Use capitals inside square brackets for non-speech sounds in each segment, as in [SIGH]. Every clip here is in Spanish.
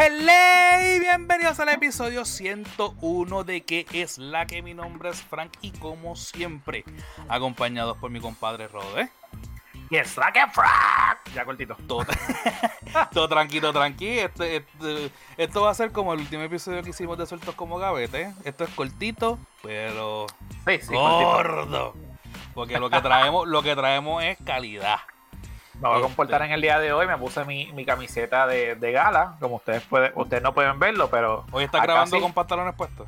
Hello y bienvenidos al episodio 101 de que es la que mi nombre es Frank y como siempre acompañados por mi compadre Rode. Y es la que Frank. Ya cortito. Todo, [LAUGHS] todo tranquilo, tranquilo. Este, este, esto va a ser como el último episodio que hicimos de Sueltos como Gavete. Esto es cortito, pero Sí, sí, cortito. gordo. Porque lo que traemos, lo que traemos es calidad. Me voy a Este. comportar en el día de hoy. Me puse mi, mi camiseta de, de gala. Como ustedes pueden, ustedes no pueden verlo, pero. Hoy está grabando sí. con pantalones puestos.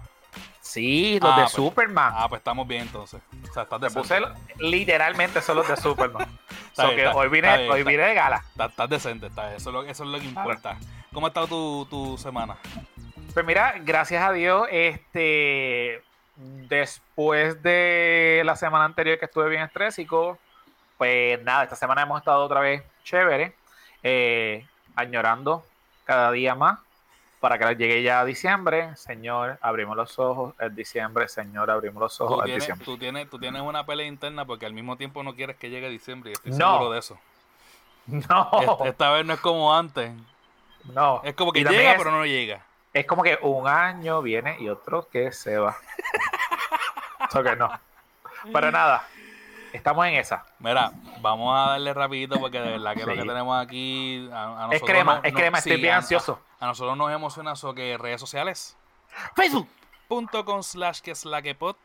Sí, los Ah, de pues. Superman. Ah, pues estamos bien entonces. O sea, estás Me decente. puse literalmente son los de Superman. [LAUGHS] So bien, que está- hoy vine, está bien, hoy está- vine de gala. Estás, estás decente, está, eso, es lo, eso es lo que importa. ¿Cómo ha estado tu, tu semana? Pues mira, gracias a Dios, este después de la semana anterior que estuve bien estrésico, pues nada, esta semana hemos estado otra vez chévere, eh, añorando cada día más para que llegue ya diciembre. Señor, abrimos los ojos, es diciembre, Señor, abrimos los Tú ojos, es tienes, diciembre. tú, tienes, tú tienes una pelea interna porque al mismo tiempo no quieres que llegue diciembre y estoy No. seguro de eso. [LAUGHS] No, Esta, esta vez no es como antes. no. Es como que llega es- pero no llega. Es como que un año viene y otro que se va. [LAUGHS] Eso que no. Pero nada, estamos en esa. Mira, vamos a darle rapidito porque de verdad que lo que tenemos aquí... A, a Es crema, no- es no- crema, estoy sí, bien ansioso. A, a nosotros nos emociona eso que redes sociales. Facebook, Punto con slash que es la que pod,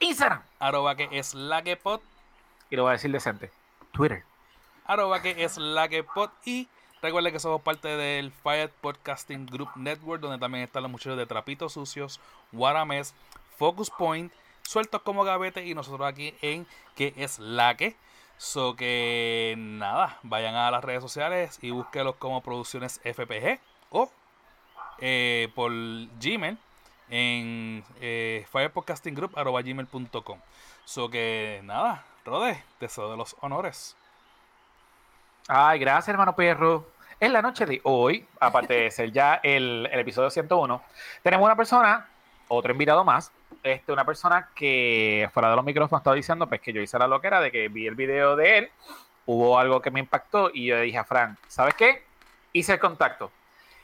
Instagram. arroba que es la que pod, Y lo voy a decir decente. Twitter. arroba que es la que pod y recuerden que somos parte del Fire Podcasting Group Network donde también están los muchachos de Trapitos Sucios, Guarames, Focus Point, Sueltos como Gavete y nosotros aquí en que es la que. So que nada, vayan a las redes sociales y búsquenlos como Producciones FPG o eh, por Gmail en eh, firepodcastinggroup.gmail.com. So que nada, Rode, deseo de los honores. Ay, gracias, hermano Perro. En la noche de hoy, aparte de ser ya el, el episodio 101, tenemos una persona, otro invitado más, este, una persona que fuera de los micrófonos estaba diciendo pues que yo hice la loquera de que vi el video de él, hubo algo que me impactó y yo le dije a Frank, ¿sabes qué? Hice el contacto.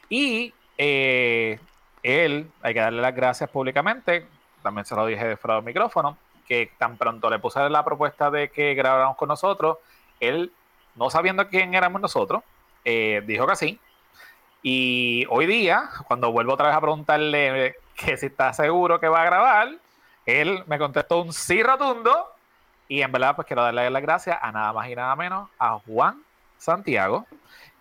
Y eh, él, hay que darle las gracias públicamente, también se lo dije de fuera del micrófono, que tan pronto le puse la propuesta de que grabáramos con nosotros, él, no sabiendo quién éramos nosotros, eh, dijo que sí. Y hoy día, cuando vuelvo otra vez a preguntarle que si está seguro que va a grabar, él me contestó un sí rotundo. Y en verdad, pues quiero darle las gracias a nada más y nada menos a Juan Santiago,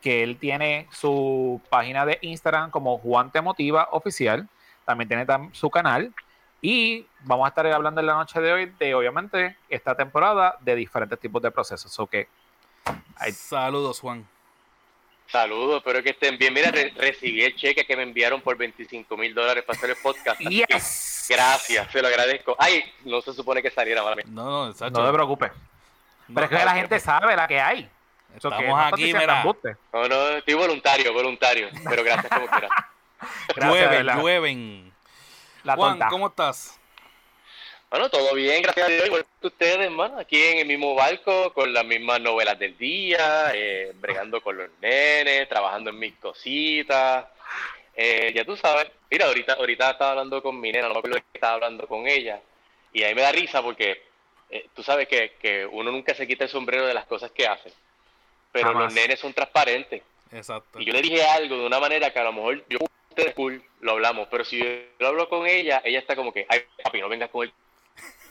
que él tiene su página de Instagram como Juan Te Motiva Oficial. También tiene su canal. Y vamos a estar hablando en la noche de hoy de, obviamente, esta temporada de diferentes tipos de procesos. O que. Saludos, Juan. Saludos, espero que estén bien. Mira, re- recibí el cheque que me enviaron por 25 mil dólares para hacer el podcast. así que Yes. Gracias, se lo agradezco. Ay, no se supone que saliera, mala mía. No, no, Sacho, No te preocupes. Pero es que la gente sabe la que hay. Eso que Estamos no estás aquí, mira. No, no, estoy voluntario, voluntario. Pero gracias como quiera. [LAUGHS] Gracias, Llueven, llueven. La Juan, tonta. ¿cómo estás? Bueno, todo bien, gracias a Dios. Igual que ustedes, hermano, aquí en el mismo barco, con las mismas novelas del día, eh, bregando con los nenes, trabajando en mis cositas. Eh, ya tú sabes, mira, ahorita, ahorita estaba hablando con mi nena, no me acuerdo qué estaba hablando con ella, y ahí me da risa porque eh, tú sabes que, que uno nunca se quita el sombrero de las cosas que hace, pero Jamás. los nenes son transparentes. Exacto. Y yo le dije algo de una manera que a lo mejor yo ustedes cool lo hablamos, pero si yo lo hablo con ella, ella está como que, ay papi, no vengas con el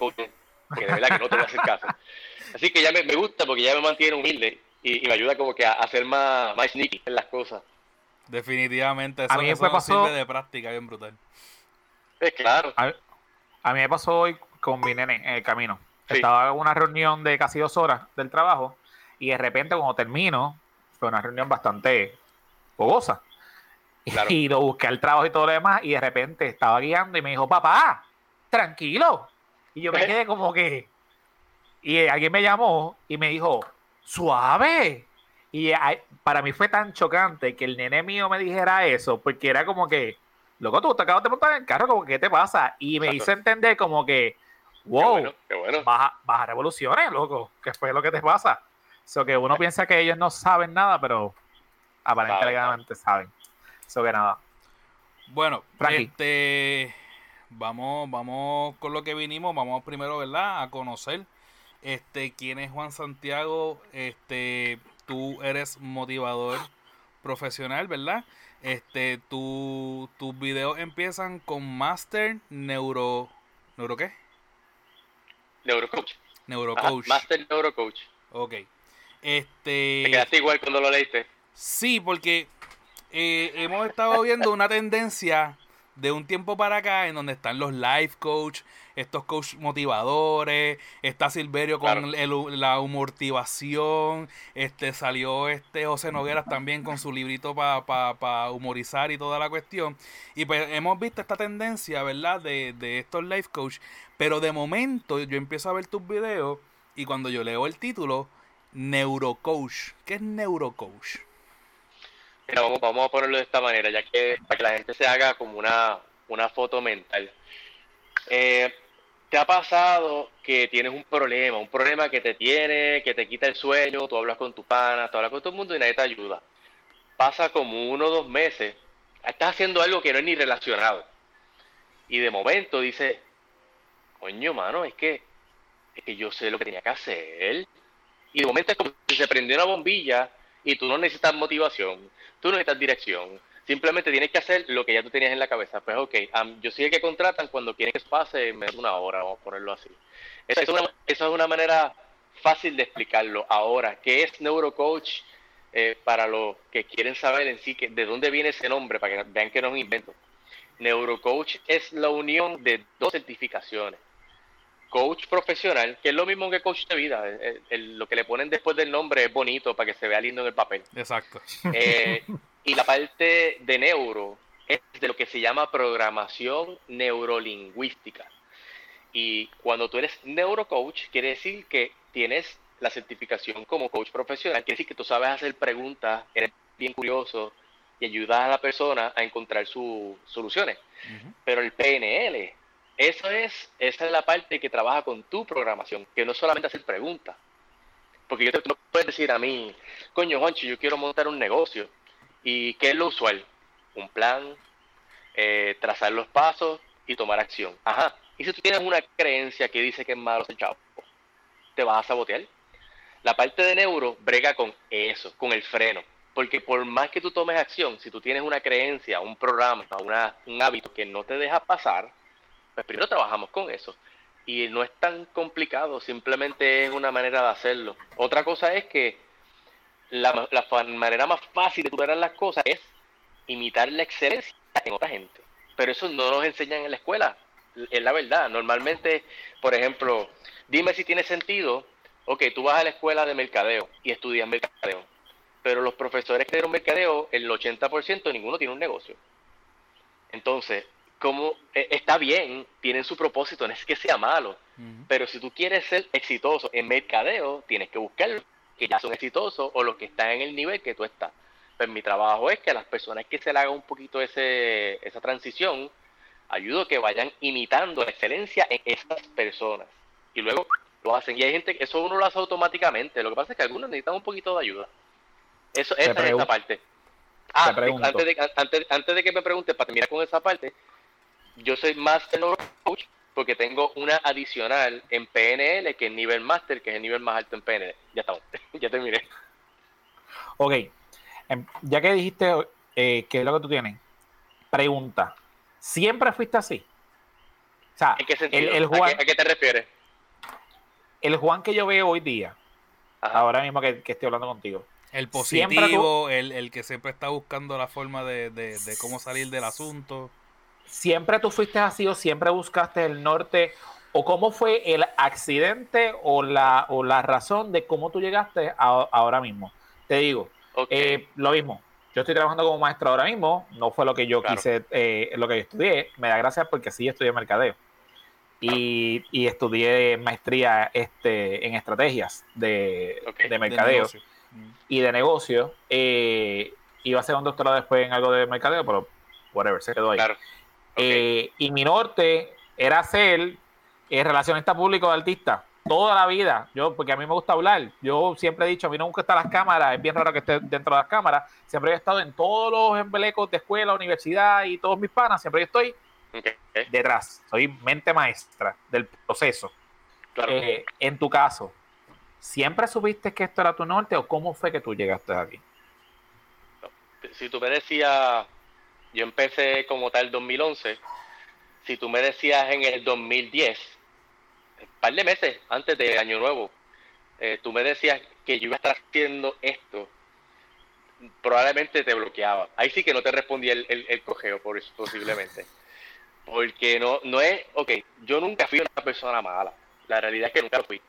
porque de verdad que no te voy a hacer caso. Así que ya me, me gusta porque ya me mantiene humilde y, y me ayuda como que a, a ser más, más sneaky en las cosas. Definitivamente, eso, A mí eso me pasó- sirve de práctica bien brutal. Es claro. A, a mí me pasó hoy con mi nene en el camino. Sí. Estaba en una reunión de casi dos horas del trabajo y de repente cuando termino, fue una reunión bastante fogosa. Claro. [LAUGHS] Y lo busqué al trabajo y todo lo demás y de repente estaba guiando y me dijo, papá, tranquilo. Y yo me quedé como que... Y alguien me llamó y me dijo, suave. Y para mí fue tan chocante que el nene mío me dijera eso, porque era como que, loco, tú te acabas de montar en el carro, como que, ¿qué te pasa? Y me Exacto. hizo entender como que, Qué wow, bueno, qué bueno. baja, baja revoluciones, loco, ¿qué fue lo que te pasa? So que uno piensa que ellos no saben nada, pero aparentemente saben. Eso que nada. Bueno, Frankie. este vamos, vamos con lo que vinimos, vamos primero, ¿verdad? A conocer este quién es Juan Santiago, este tú eres motivador profesional, ¿verdad? Este tu, tus videos empiezan con Master Neuro ¿Neuro qué? Neurocoach. Neurocoach. Master Neurocoach. Ok. Te Este quedaste igual cuando lo leíste. Sí, porque eh, hemos estado viendo una tendencia de un tiempo para acá en donde están los life coach, estos coach motivadores, está Silverio con Claro. el- la humortivación, este salió este José Nogueras también con su librito para humorizar y toda la cuestión. Y pues hemos visto esta tendencia, ¿verdad? De, de estos life coach, pero de momento yo empiezo a ver tus videos y cuando yo leo el título, neurocoach. ¿Qué es neurocoach? Vamos, vamos a ponerlo de esta manera, ya que para que la gente se haga como una, una foto mental. Eh, ¿Te ha pasado que tienes un problema, un problema que te tiene, que te quita el sueño, tú hablas con tu pana, tú hablas con todo el mundo y nadie te ayuda? Pasa como uno o dos meses, estás haciendo algo que no es ni relacionado. Y de momento dices, coño, mano, es que, es que yo sé lo que tenía que hacer. Y de momento es como si se prendió una bombilla y tú no necesitas motivación, tú no necesitas dirección, simplemente tienes que hacer lo que ya tú tenías en la cabeza. Pues ok, am, yo soy el que contratan cuando quieren que pase de una hora, vamos a ponerlo así. Esa es una, esa es una manera fácil de explicarlo. Ahora, ¿qué es neurocoach? Eh, para los que quieren saber en sí que, de dónde viene ese nombre, para que vean que no es un invento. Neurocoach es la unión de dos certificaciones. Coach profesional, que es lo mismo que coach de vida. el- el- lo que le ponen después del nombre es bonito para que se vea lindo en el papel. Exacto. Eh, y la parte de neuro es de lo que se llama programación neurolingüística. Y cuando tú eres neurocoach, quiere decir que tienes la certificación como coach profesional, quiere decir que tú sabes hacer preguntas, eres bien curioso y ayudas a la persona a encontrar sus soluciones. Pero el PNL, eso es, esa es la parte que trabaja con tu programación, que no solamente hacer preguntas. Porque yo te, no puedes decir a mí, coño, Juancho, yo quiero montar un negocio. ¿Y qué es lo usual? Un plan, eh, trazar los pasos y tomar acción. Ajá. Y si tú tienes una creencia que dice que es malo ser chavo, te vas a sabotear. La parte de neuro brega con eso, con el freno. Porque por más que tú tomes acción, si tú tienes una creencia, un programa, una- un hábito que no te deja pasar, pues primero trabajamos con eso. Y no es tan complicado, simplemente es una manera de hacerlo. Otra cosa es que la, manera más fácil de superar las cosas es imitar la excelencia en otra gente. Pero eso no nos enseñan en la escuela. Es la verdad. Normalmente, por ejemplo, dime si tiene sentido. Ok, tú vas a la escuela de mercadeo y estudias mercadeo. Pero los profesores que dieron mercadeo, el 80% ninguno tiene un negocio. Entonces, como eh, está bien, tienen su propósito, no es que sea malo. Pero si tú quieres ser exitoso en mercadeo, tienes que buscar los que ya son exitosos o los que están en el nivel que tú estás. Pues mi trabajo es que a las personas que se le haga un poquito ese, esa transición, ayudo a que vayan imitando la excelencia en esas personas. Y luego lo hacen. Y hay gente que eso uno lo hace automáticamente. Lo que pasa es que algunos necesitan un poquito de ayuda. Eso, esa es esta parte. Ah, antes de, antes, antes de que me preguntes, para terminar con esa parte, yo soy Master Coach porque tengo una adicional en PNL que es nivel Master, que es el nivel más alto en PNL. Ya estamos, [LAUGHS] ya terminé. Ok, em, ya que dijiste eh, qué es lo que tú tienes, pregunta, ¿siempre fuiste así? O sea, ¿En qué sentido? el ¿A, Juan, qué, a qué te refieres? el Juan que yo veo hoy día, Ajá. ahora mismo que, que estoy hablando contigo, El positivo, el, el que siempre está buscando la forma de, de- de cómo salir del asunto. ¿Siempre tú fuiste así o siempre buscaste el norte? ¿O cómo fue el accidente o la, o la razón de cómo tú llegaste a- ahora mismo? Te digo. Eh, lo mismo. Yo estoy trabajando como maestro ahora mismo. No fue lo que yo Claro. quise, eh, lo que yo estudié. Me da gracias porque sí estudié mercadeo. Y, y estudié maestría este, en estrategias de, de de mercadeo y de negocio. Eh, iba a hacer un doctorado después en algo de mercadeo, pero whatever, se quedó ahí. claro. Eh, y mi norte era ser eh, relacionista público de artista. toda la vida, yo, porque a mí me gusta hablar, yo siempre he dicho, a mí no me gusta las cámaras, es bien raro que esté dentro de las cámaras, siempre he estado en todos los embelecos de escuela, universidad y todos mis panas, siempre estoy detrás, soy mente maestra del proceso. Eh, en tu caso, ¿siempre supiste que esto era tu norte o cómo fue que tú llegaste aquí? Si tú me decías, yo empecé como tal 2011, si tú me decías en el 2010, un par de meses antes de Año Nuevo, eh, tú me decías que yo iba a estar haciendo esto, probablemente te bloqueaba. Ahí sí que no te respondía el, el, por eso, posiblemente. Porque no, no es, ok, yo nunca fui una persona mala. La realidad es que nunca lo fui.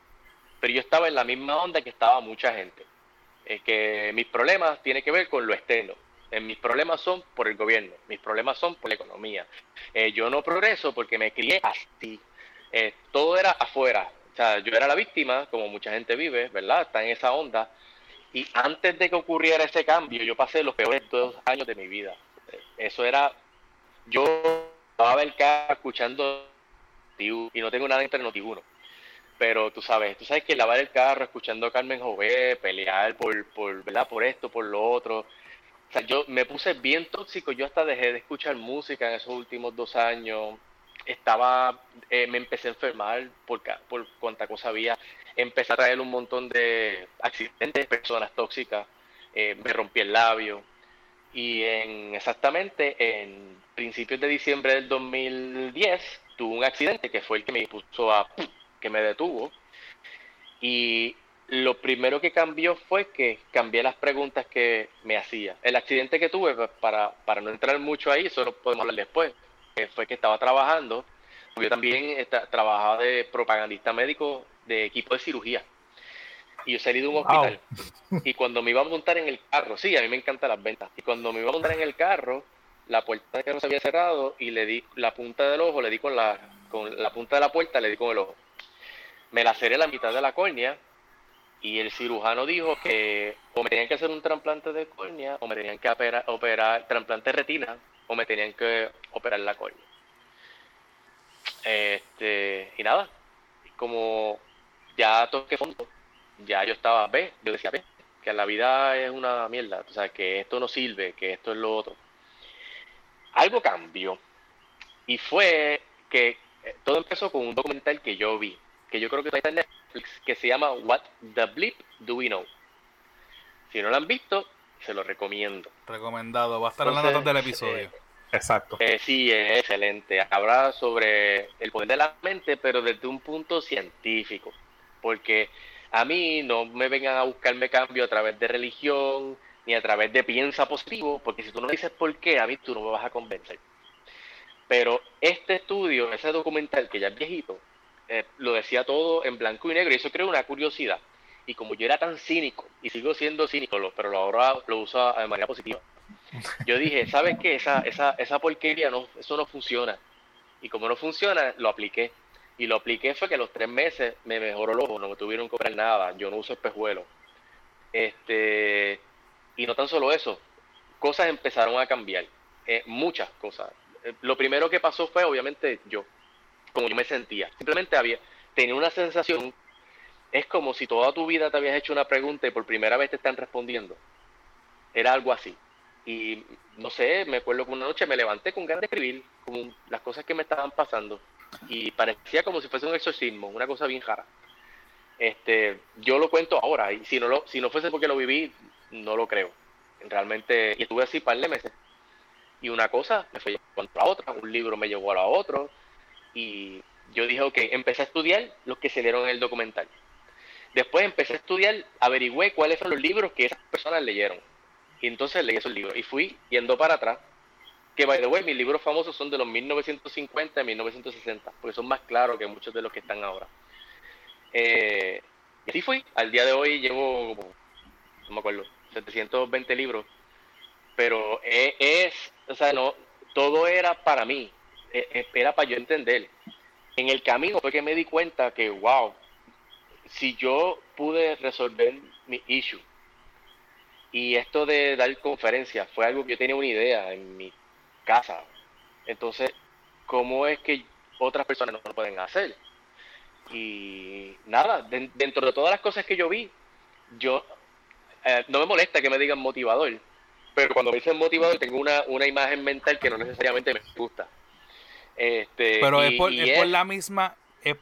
Pero yo estaba en la misma onda que estaba mucha gente. Es que mis problemas tienen que ver con lo externo. Eh, mis problemas son por el gobierno, mis problemas son por la economía. Eh, yo no progreso porque me crié así. Eh, todo era afuera. O sea, yo era la víctima, como mucha gente vive, ¿verdad? Está en esa onda. Y antes de que ocurriera ese cambio, yo pasé los peores dos años de mi vida. Eso era. Yo estaba el carro escuchando y no tengo nada entre noti pero tú sabes, tú sabes que lavar el carro escuchando a Carmen Jové, pelear por, por, ¿verdad? por esto, por lo otro, o sea, yo me puse bien tóxico, yo hasta dejé de escuchar música en esos últimos dos años. Estaba, eh, me empecé a enfermar por, por cuánta cosa había. Empecé a traer un montón de accidentes, personas tóxicas. Eh, me rompí el labio. Y en exactamente en principios de diciembre del 2010 tuve un accidente que fue el que me puso a que me detuvo. Y lo primero que cambió fue que cambié las preguntas que me hacía. El accidente que tuve, pues, para, para no entrar mucho ahí, eso lo podemos hablar después, fue que estaba trabajando. Yo también trabajaba de propagandista médico de equipo de cirugía. Y yo salí de un hospital. Y cuando me iba a montar en el carro, sí, a mí me encantan las ventas. Y cuando me iba a montar en el carro, la puerta del carro se había cerrado y le di la punta del ojo, le di con la, con la punta de la puerta, le di con el ojo. Me laceré la mitad de la córnea y el cirujano dijo que o me tenían que hacer un trasplante de córnea o me tenían que operar, operar trasplante de retina o me tenían que operar la córnea. Este, y nada, como ya toqué fondo, ya yo estaba, ve, yo decía, ve, que la vida es una mierda, o sea, que esto no sirve, que esto es lo otro. Algo cambió y fue que todo empezó con un documental que yo vi, que yo creo que está en Netflix, que se llama What the Bleep Do We Know. Si no lo han visto, se lo recomiendo. Recomendado, va a estar en la nota del episodio. Eh, Exacto. Eh, sí, es excelente. Habla sobre el poder de la mente, pero desde un punto científico. Porque a mí no me vengan a buscarme cambio a través de religión, ni a través de piensa positivo, porque si tú no dices por qué, a mí tú no me vas a convencer. Pero este estudio, ese documental que ya es viejito, eh, lo decía todo en blanco y negro y eso creó una curiosidad. Y como yo era tan cínico, y sigo siendo cínico, pero ahora lo uso de manera positiva, yo dije, ¿sabes qué? Esa, esa, esa porquería, no, eso no funciona. Y como no funciona, lo apliqué. Y lo apliqué fue que a los tres meses me mejoró el ojo, no me tuvieron que comprar nada, yo no uso espejuelo. Este, y no tan solo eso, cosas empezaron a cambiar, eh, muchas cosas. Eh, lo primero que pasó fue, obviamente, yo como yo me sentía. Simplemente había, tenía una sensación, es como si toda tu vida te habías hecho una pregunta y por primera vez te están respondiendo. Era algo así. Y no sé, me acuerdo que una noche me levanté con ganas de escribir como las cosas que me estaban pasando. Y parecía como si fuese un exorcismo, una cosa bien jara. Este, yo lo cuento ahora, y si no, lo, si no fuese porque lo viví, no lo creo. Realmente, y estuve así par de meses. Y una cosa me fue llevando a la otra, un libro me llevó a la otra, y yo dije, ok, empecé a estudiar los que se dieron en el documental. Después empecé a estudiar, averigüé cuáles fueron los libros que esas personas leyeron. Y entonces leí esos libros. Y fui yendo para atrás. Que, by the way, mis libros famosos son de los 1950 y 1960, porque son más claros que muchos de los que están ahora. Eh, y así fui. Al día de hoy llevo, no me acuerdo, 720 libros. Pero es o sea, no, todo era para mí. Eh, espera para yo entender. En el camino fue que me di cuenta que, wow, si yo pude resolver mi issue, y esto de dar conferencias fue algo que yo tenía una idea en mi casa. Entonces, ¿cómo es que otras personas no lo pueden hacer? y nada, dentro de todas las cosas que yo vi, yo eh, no me molesta que me digan motivador, pero cuando me dicen motivador tengo una, una imagen mental que no necesariamente me gusta. Este, pero es, por, es, por, la misma, es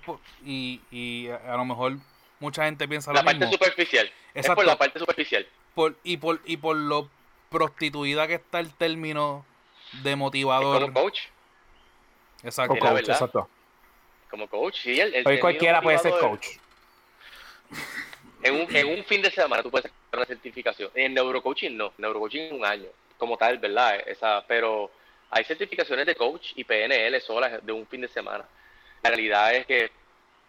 y, y a lo mejor mucha gente piensa la parte superficial. Es por la parte superficial. Por, y, por, y por lo prostituida que está el término de motivador. Como coach. Exacto. Como coach, exacto. Como coach, sí. El, Hoy cualquiera puede ser coach. En un, en un fin de semana tú puedes hacer una certificación. En neurocoaching no. Neurocoaching un año. Como tal, ¿verdad? Esa, pero hay certificaciones de coach y PNL solas de un fin de semana. La realidad es que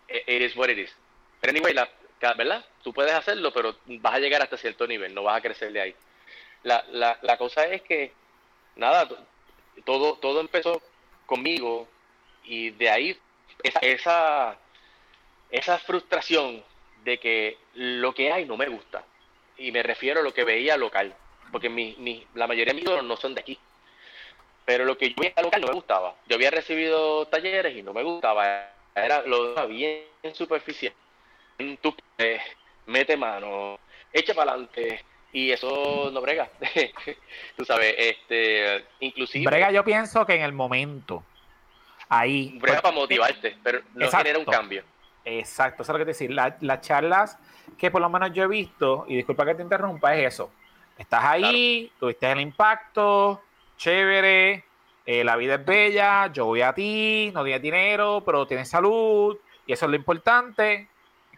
it is what it is. Pero anyway, la, ¿verdad? Tú puedes hacerlo, pero vas a llegar hasta cierto nivel, no vas a crecer de ahí. La, la, la cosa es que, nada, todo, todo empezó conmigo y de ahí esa, esa, frustración de que lo que hay no me gusta. Y me refiero a lo que veía local, porque mi, mi, la mayoría de mis no son de aquí. Pero lo que yo veía local no me gustaba. Yo había recibido talleres y no me gustaba. Era lo bien superficial. Tú eh, mete mano, echa para adelante, y eso no brega. [LAUGHS] Tú sabes, este, inclusive. Brega, yo pienso que en el momento, ahí. Brega para motivarte, pero no genera un cambio. Exacto, eso es lo que te decir. las charlas que por lo menos yo he visto, y disculpa que te interrumpa, es eso. Estás ahí, tuviste el impacto, chévere, eh, la vida es bella, yo voy a ti, no tienes dinero, pero tienes salud, y eso es lo importante,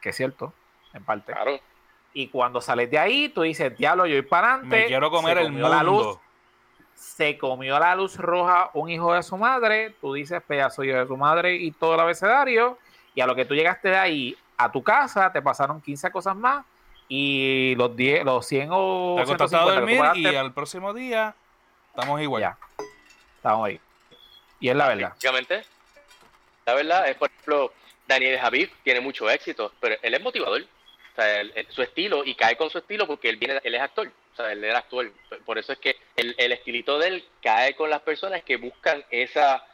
que es cierto, en parte. Claro. Y cuando sales de ahí, tú dices, diablo, yo voy para adelante. Me quiero comer el mundo. La luz, se comió la luz roja un hijo de su madre, tú dices pedazo hijo de su madre y todo el abecedario, y a lo que tú llegaste de ahí a tu casa, te pasaron 15 cosas más, y los 10, los 100 o te 150 a dormir y al próximo día estamos igual. Ya. Estamos ahí. Y es la verdad. La verdad es, por ejemplo, Daniel Javid tiene mucho éxito, pero él es motivador. O sea, su estilo, y cae con su estilo porque él viene, él es actor. O sea, él era actor. Por eso es que el, el estilito de él cae con las personas que buscan esa,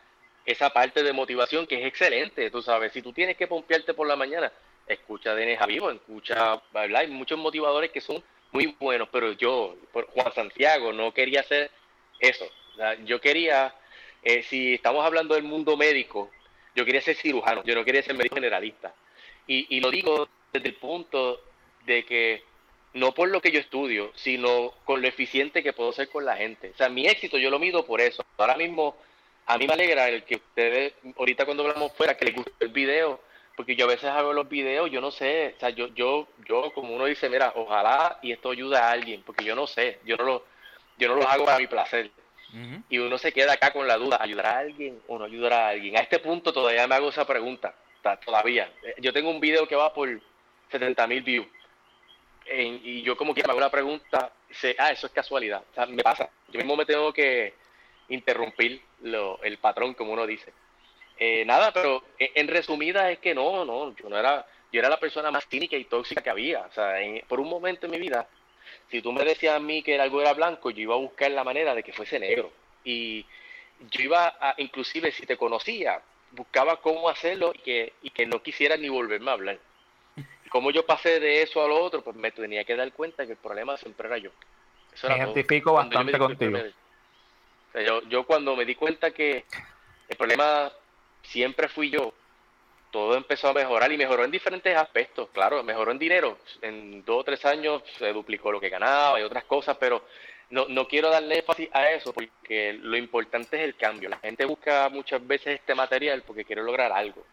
esa parte de motivación que es excelente. Tú sabes, si tú tienes que pompearte por la mañana, escucha a Daniel Javivo, escucha, ¿verdad? Hay muchos motivadores que son muy buenos, pero yo, por Juan Santiago, no quería hacer eso. yo quería, eh, si estamos hablando del mundo médico, yo quería ser cirujano, yo no quería ser médico generalista. Y, y lo digo desde el punto de que no por lo que yo estudio, sino con lo eficiente que puedo ser con la gente. O sea, mi éxito yo lo mido por eso. Ahora mismo, a mí me alegra el que ustedes, ahorita cuando hablamos fuera, que les guste el video, porque yo a veces hago los videos, yo no sé, o sea, yo, yo, yo como uno dice, mira, ojalá y esto ayude a alguien, porque yo no sé, yo no lo, yo no lo hago para mi placer. Y uno se queda acá con la duda, ¿ayudará a alguien o no ayudará a alguien? A este punto todavía me hago esa pregunta, todavía. Yo tengo un video que va por 70 mil views. y yo como que me hago la pregunta, sé, ah, eso es casualidad. O sea, me pasa. Yo mismo me tengo que interrumpir lo, el patrón, como uno dice. Eh, nada, pero en, resumida es que no, no, yo no era, yo era la persona más cínica y tóxica que había. O sea, por un momento en mi vida, si tú me decías a mí que algo era blanco, yo iba a buscar la manera de que fuese negro. Y yo iba a, inclusive si te conocía, buscaba cómo hacerlo y que, y que no quisiera ni volverme a hablar como yo pasé de eso a lo otro, pues me tenía que dar cuenta que el problema siempre era yo. me identifico bastante contigo. yo, yo cuando me di cuenta que el problema siempre fui yo, todo empezó a mejorar y mejoró en diferentes aspectos. Claro, mejoró en dinero. En dos o tres años se duplicó lo que ganaba y otras cosas, pero no, no quiero darle énfasis a eso porque lo importante es el cambio. La gente busca muchas veces este material porque quiere lograr algo.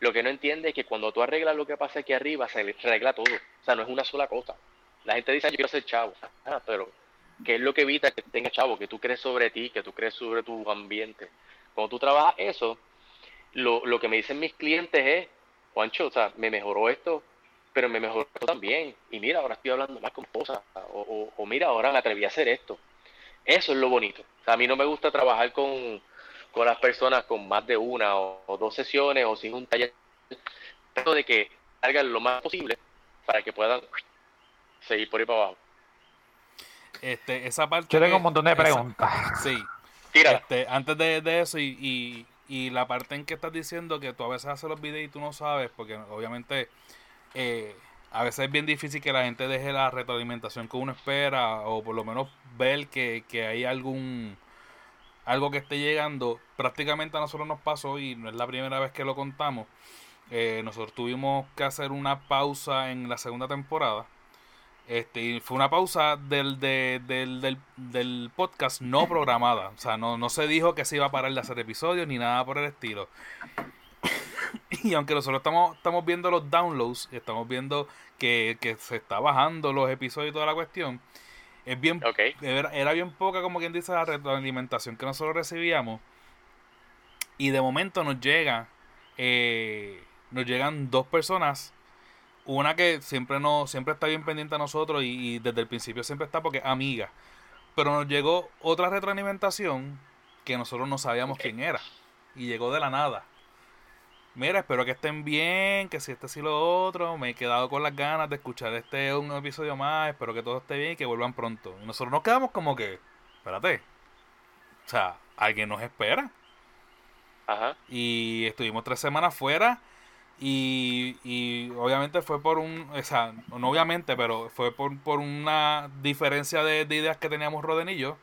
Lo que no entiende es que cuando tú arreglas lo que pasa aquí arriba, se arregla todo. O sea, no es una sola cosa. La gente dice, yo quiero ser chavo. Ah, pero, ¿qué es lo que evita que tengas chavo? Que tú crees sobre ti, que tú crees sobre tu ambiente. Cuando tú trabajas eso, lo, lo que me dicen mis clientes es, Juancho, o sea, me mejoró esto, pero me mejoró también. Y mira, ahora estoy hablando más con cosas. O, o, mira, ahora me atreví a hacer esto. Eso es lo bonito. O sea, a mí no me gusta trabajar con, con las personas con más de una o, dos sesiones o sin un taller, de que salgan lo más posible para que puedan seguir por ahí para abajo. Este, esa parte. Yo tengo un montón de preguntas. sí. Tira. Este, antes de, eso y, y la parte en que estás diciendo que tú a veces haces los videos y tú no sabes, porque obviamente eh, a veces es bien difícil que la gente deje la retroalimentación que uno espera o por lo menos ver que, que hay algún algo que esté llegando. Prácticamente a nosotros nos pasó y no es la primera vez que lo contamos. Eh, nosotros tuvimos que hacer una pausa en la segunda temporada. Este, y fue una pausa del, del, del, del, podcast no programada. O sea, no, no se dijo que se iba a parar de hacer episodios ni nada por el estilo. [COUGHS] y aunque nosotros estamos, estamos viendo los downloads, estamos viendo que, que se está bajando los episodios y toda la cuestión, es bien, era, bien poca, como quien dice, la retroalimentación que nosotros recibíamos. Y de momento nos llega, eh, nos llegan dos personas. Una que siempre no, siempre está bien pendiente a nosotros y, desde el principio siempre está porque es amiga. Pero nos llegó otra retroalimentación que nosotros no sabíamos quién era. Y llegó de la nada. Mira, espero que estén bien, que si este sí lo otro, me he quedado con las ganas de escuchar este un episodio más, espero que todo esté bien y que vuelvan pronto. Y nosotros nos quedamos como que, espérate, o sea, alguien nos espera. Ajá. Y estuvimos tres semanas fuera y, y obviamente fue por un, o sea, no obviamente, pero fue por, por una diferencia de, de ideas que teníamos Roden y yo.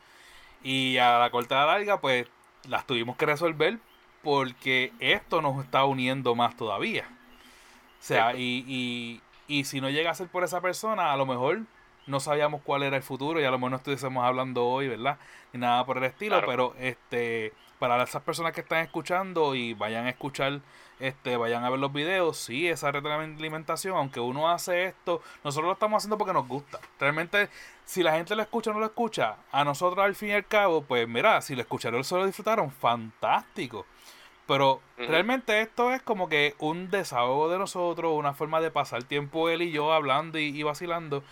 Y a la corta larga, pues las tuvimos que resolver porque esto nos está uniendo más todavía. O sea, y, y, y, si no llega a ser por esa persona, a lo mejor no sabíamos cuál era el futuro y a lo mejor no estuviésemos hablando hoy, ¿verdad? Ni nada por el estilo, pero este para esas personas que están escuchando y vayan a escuchar, este, vayan a ver los videos, sí, esa retroalimentación, aunque uno hace esto, nosotros lo estamos haciendo porque nos gusta. Realmente, si la gente lo escucha o no lo escucha, a nosotros al fin y al cabo, pues mira, si lo escucharon, se lo disfrutaron, fantástico. Pero realmente esto es como que un desahogo de nosotros, una forma de pasar tiempo él y yo hablando y, vacilando.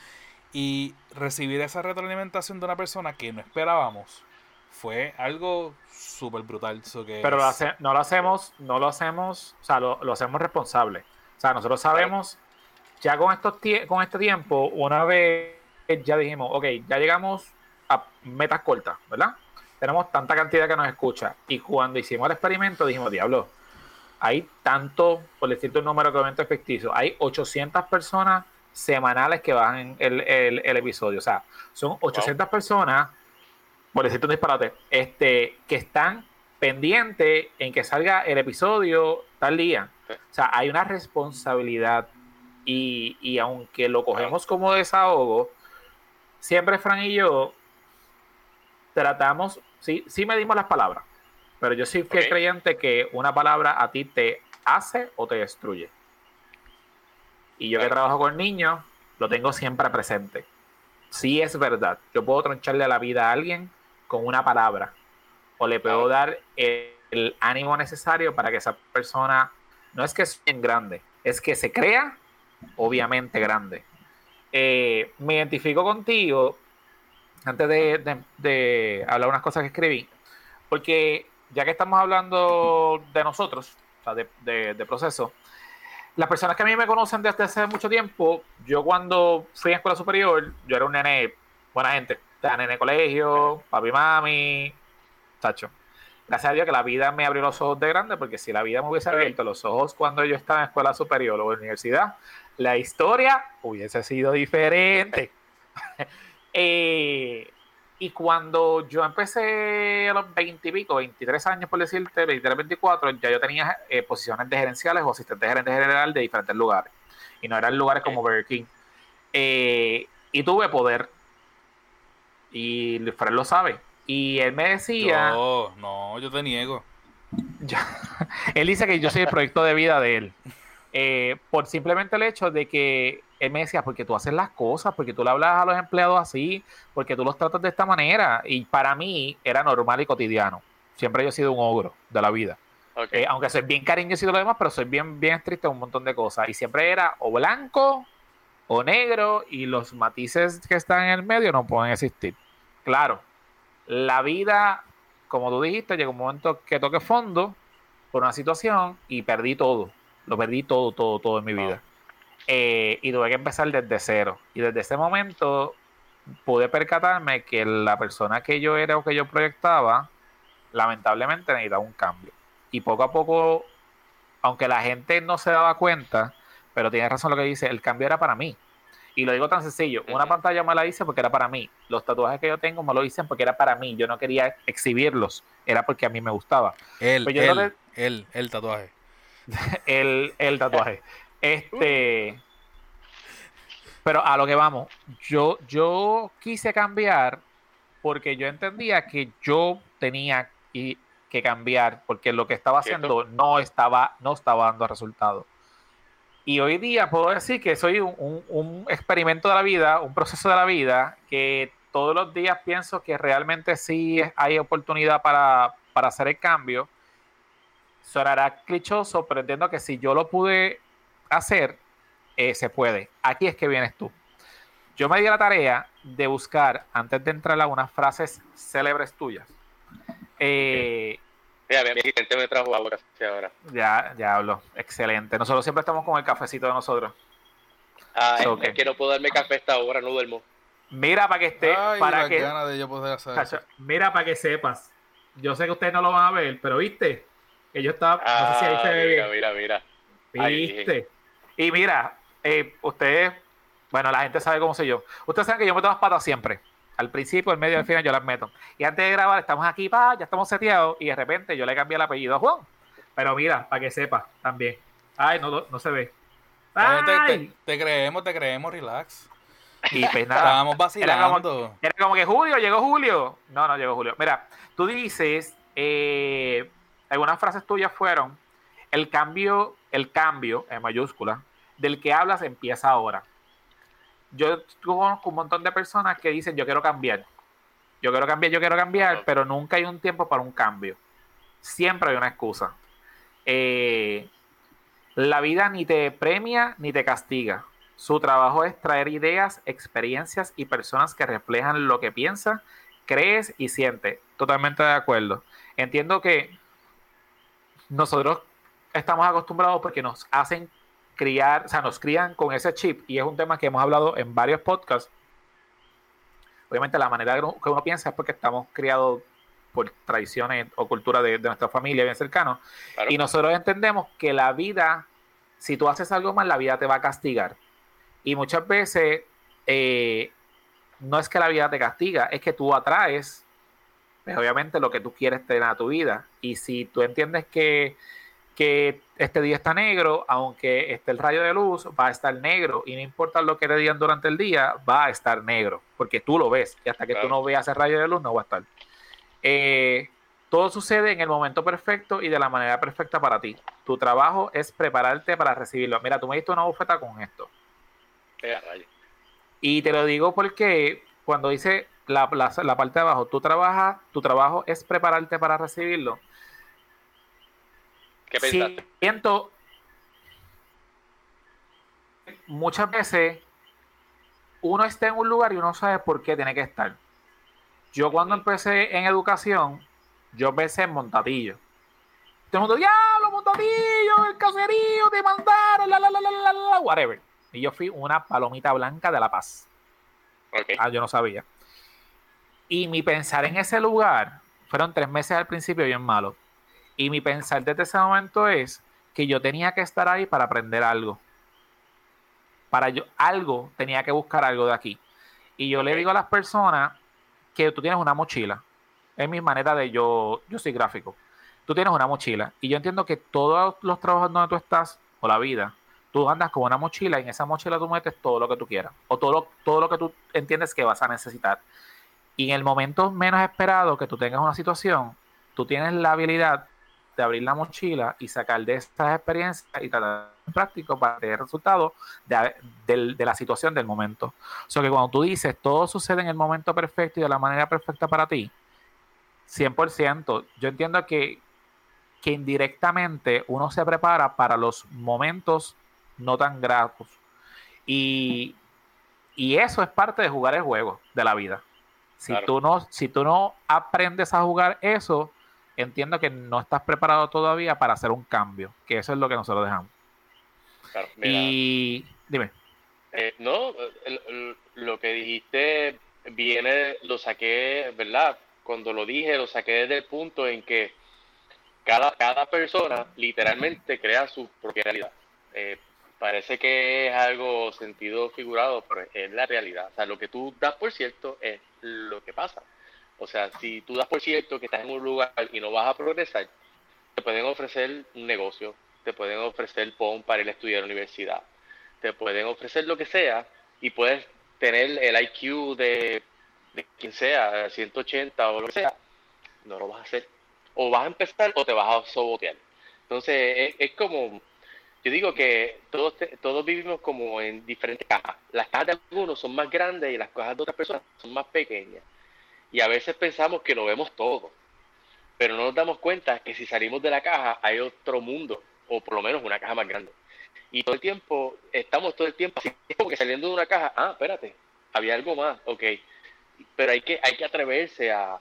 Y recibir esa retroalimentación de una persona que no esperábamos fue algo súper brutal. Pero no lo hacemos, no lo hacemos, o sea, lo, hacemos responsable. O sea, nosotros sabemos, ya con, estos con este tiempo, una vez ya dijimos, ok, ya llegamos a metas cortas, ¿verdad? tenemos tanta cantidad que nos escucha. Y cuando hicimos el experimento dijimos, diablo, hay tanto, por decirte un número que obviamente es ficticio, hay 800 personas semanales que bajan el, el, episodio. O sea, son 800 personas, por decirte un disparate, este, que están pendientes en que salga el episodio tal día. O sea, hay una responsabilidad y, y aunque lo cogemos como desahogo, siempre Fran y yo tratamos sí, sí medimos las palabras, pero yo sí fui creyente que una palabra a ti te hace o te destruye. Y yo que trabajo con niños, lo tengo siempre presente. Sí es verdad, yo puedo troncharle la vida a alguien con una palabra, o le puedo dar el, ánimo necesario para que esa persona, no es que sea bien grande, es que se crea, obviamente grande. Eh, me identifico contigo antes de, hablar unas cosas que escribí, porque ya que estamos hablando de nosotros, o sea, de, proceso, las personas que a mí me conocen desde hace mucho tiempo, yo cuando fui a escuela superior, yo era un nene, buena gente, sea, nene colegio, papi, mami, tacho. Gracias a Dios que la vida me abrió los ojos de grande, porque si la vida me hubiese abierto los ojos cuando yo estaba en escuela superior o en universidad, la historia hubiese sido diferente. [LAUGHS] Eh, y cuando yo empecé a los 20 y pico, 23 años por decirte, 23, 24, ya yo tenía eh, posiciones de gerenciales o asistentes de gerente general de diferentes lugares. Y no eran lugares como Burger King. Eh, y tuve poder. Y Fred lo sabe. Y él me decía. No, no, yo te niego. [LAUGHS] Ya, él dice que yo soy el proyecto de vida de él. por simplemente el hecho de que él me decía, porque tú haces las cosas, porque tú le hablas a los empleados así, porque tú los tratas de esta manera. Y para mí era normal y cotidiano. Siempre yo he sido un ogro de la vida. Eh, aunque soy bien cariñoso y lo demás, pero soy bien, bien estricto en un montón de cosas. Y siempre era o blanco o negro y los matices que están en el medio no pueden existir. Claro, la vida, como tú dijiste, llegó un momento que toqué fondo por una situación y perdí todo. Lo perdí todo, todo, todo en mi vida. Eh, y tuve que empezar desde cero. Y desde ese momento pude percatarme que la persona que yo era o que yo proyectaba, lamentablemente necesitaba un cambio. y poco a poco, aunque la gente no se daba cuenta, pero tiene razón lo que dice, el cambio era para mí. Y lo digo tan sencillo, una pantalla me la hice porque era para mí. Los tatuajes que yo tengo me lo hice porque era para mí. Yo no quería exhibirlos, era porque a mí me gustaba. El, Pues el, no le- el, el tatuaje. [LAUGHS] el, el tatuaje. [LAUGHS] Este. Pero a lo que vamos, yo, yo quise cambiar porque yo entendía que yo tenía y- que cambiar porque lo que estaba haciendo no estaba, no estaba dando resultado. Y hoy día puedo decir que soy un, experimento de la vida, un proceso de la vida, que todos los días pienso que realmente sí hay oportunidad para, para hacer el cambio. Sonará clichoso, pero entiendo que si yo lo pude hacer, eh, se puede. Aquí es que vienes tú. Yo me di la tarea de buscar, antes de entrar a unas frases célebres tuyas. Eh, Mira, mi asistente me trajo agua casi ahora. ya, ya hablo. Excelente. Nosotros siempre estamos con el cafecito de nosotros. Ah, So, es, ¿qué? es que no puedo darme café esta hora, no duermo. Mira para que esté, Ay, para las que, ganas de yo poder hacer. Cacho, mira para que sepas. Yo sé que ustedes no lo van a ver, pero viste que yo estaba, no sé si ahí Ah, se ve mira, bien. mira, mira. ¿Viste? Y mira, eh, ustedes, bueno, la gente sabe cómo soy yo. Ustedes saben que yo meto las patas siempre. Al principio, al medio y al final yo las meto. Y antes de grabar, estamos aquí, pa, ya estamos seteados. Y de repente yo le cambié el apellido a Juan. Pero mira, para que sepa también. Ay, no, no, se ve. Te, Ay. te- te creemos, te creemos, relax. Y pues nada. Estábamos Era como, vacilando. era como que Julio, llegó Julio. No, no llegó Julio. Mira, tú dices, eh, algunas frases tuyas fueron, el cambio, el cambio, en mayúscula, del que hablas empieza ahora. Yo conozco un montón de personas que dicen, yo quiero cambiar. Yo quiero cambiar, yo quiero cambiar, pero nunca hay un tiempo para un cambio. Siempre hay una excusa. Eh, la vida ni te premia ni te castiga. Su trabajo es traer ideas, experiencias y personas que reflejan lo que piensas, crees y sientes. Totalmente de acuerdo. Entiendo que nosotros estamos acostumbrados porque nos hacen criar, o sea, nos crían con ese chip y es un tema que hemos hablado en varios podcasts. Obviamente la manera que uno- piensa es porque estamos criados por tradiciones o cultura de, de nuestra familia bien cercanos. Claro. Y nosotros entendemos que la vida, si tú haces algo mal, la vida te va a castigar. Y muchas veces eh, no es que la vida te castiga, es que tú atraes, pues, obviamente, lo que tú quieres tener a tu vida. Y si tú entiendes que, que este día está negro, aunque esté el rayo de luz, va a estar negro. Y no importa lo que te digan durante el día, va a estar negro, porque tú lo ves. Y hasta que tú no veas el rayo de luz, no va a estar. Eh, todo sucede en el momento perfecto y de la manera perfecta para ti. Tu trabajo es prepararte para recibirlo. Mira, tú me diste una bufeta con esto. Y te lo digo porque cuando dice la, la- la parte de abajo, tú trabajas, tu trabajo es prepararte para recibirlo. ¿Qué pensaste? Siento muchas veces uno está en un lugar y uno sabe por qué tiene que estar. Yo cuando empecé en educación, yo empecé en Montatillo. Todo el mundo, diablo, Montatillo, el caserío, te mandaron, la, la, la, la, la, la, whatever. Y yo fui una palomita blanca de La Paz. Ah, yo no sabía. Y mi pensar en ese lugar, fueron tres meses al principio bien malo. Y mi pensar desde ese momento es que yo tenía que estar ahí para aprender algo. Para yo, algo, tenía que buscar algo de aquí. Y yo le digo a las personas que tú tienes una mochila. Es mi manera de yo, yo soy gráfico. Tú tienes una mochila. Y yo entiendo que todos los trabajos donde tú estás, o la vida, tú andas con una mochila y en esa mochila tú metes todo lo que tú quieras. O todo lo, todo lo que tú entiendes que vas a necesitar. Y en el momento menos esperado que tú tengas una situación, tú tienes la habilidad de abrir la mochila y sacar de estas experiencias y tratar en práctico para tener resultados de, de- de la situación del momento. O sea que cuando tú dices todo sucede en el momento perfecto y de la manera perfecta para ti, 100%, yo entiendo que, que indirectamente uno se prepara para los momentos no tan gratos. Y, y eso es parte de jugar el juego de la vida. Si, Claro. tú no, si tú no aprendes a jugar eso, entiendo que no estás preparado todavía para hacer un cambio, que eso es lo que nosotros dejamos. Claro, mira. Y dime, Eh, no, lo que dijiste viene, lo saqué, ¿verdad? Cuando lo dije, lo saqué desde el punto en que cada, cada persona literalmente crea su propia realidad. Eh, parece que es algo sentido figurado, pero es la realidad. O sea, lo que tú das por cierto es lo que pasa. O sea, si tú das por cierto que estás en un lugar y no vas a progresar, te pueden ofrecer un negocio, te pueden ofrecer PON para ir a estudiar a la universidad, te pueden ofrecer lo que sea y puedes tener el IQ de, de quien sea, 180 o lo que sea, no lo vas a hacer. O vas a empezar o te vas a sobotear. Entonces, es, como, yo digo que todos, todos vivimos como en diferentes cajas. Las cajas de algunos son más grandes y las cajas de otras personas son más pequeñas. Y a veces pensamos que lo vemos todo pero no nos damos cuenta que si salimos de la caja hay otro mundo, o por lo menos una caja más grande. Y todo el tiempo, estamos todo el tiempo así, como que saliendo de una caja, ah, espérate, había algo más, ok. Pero hay que, hay que atreverse a,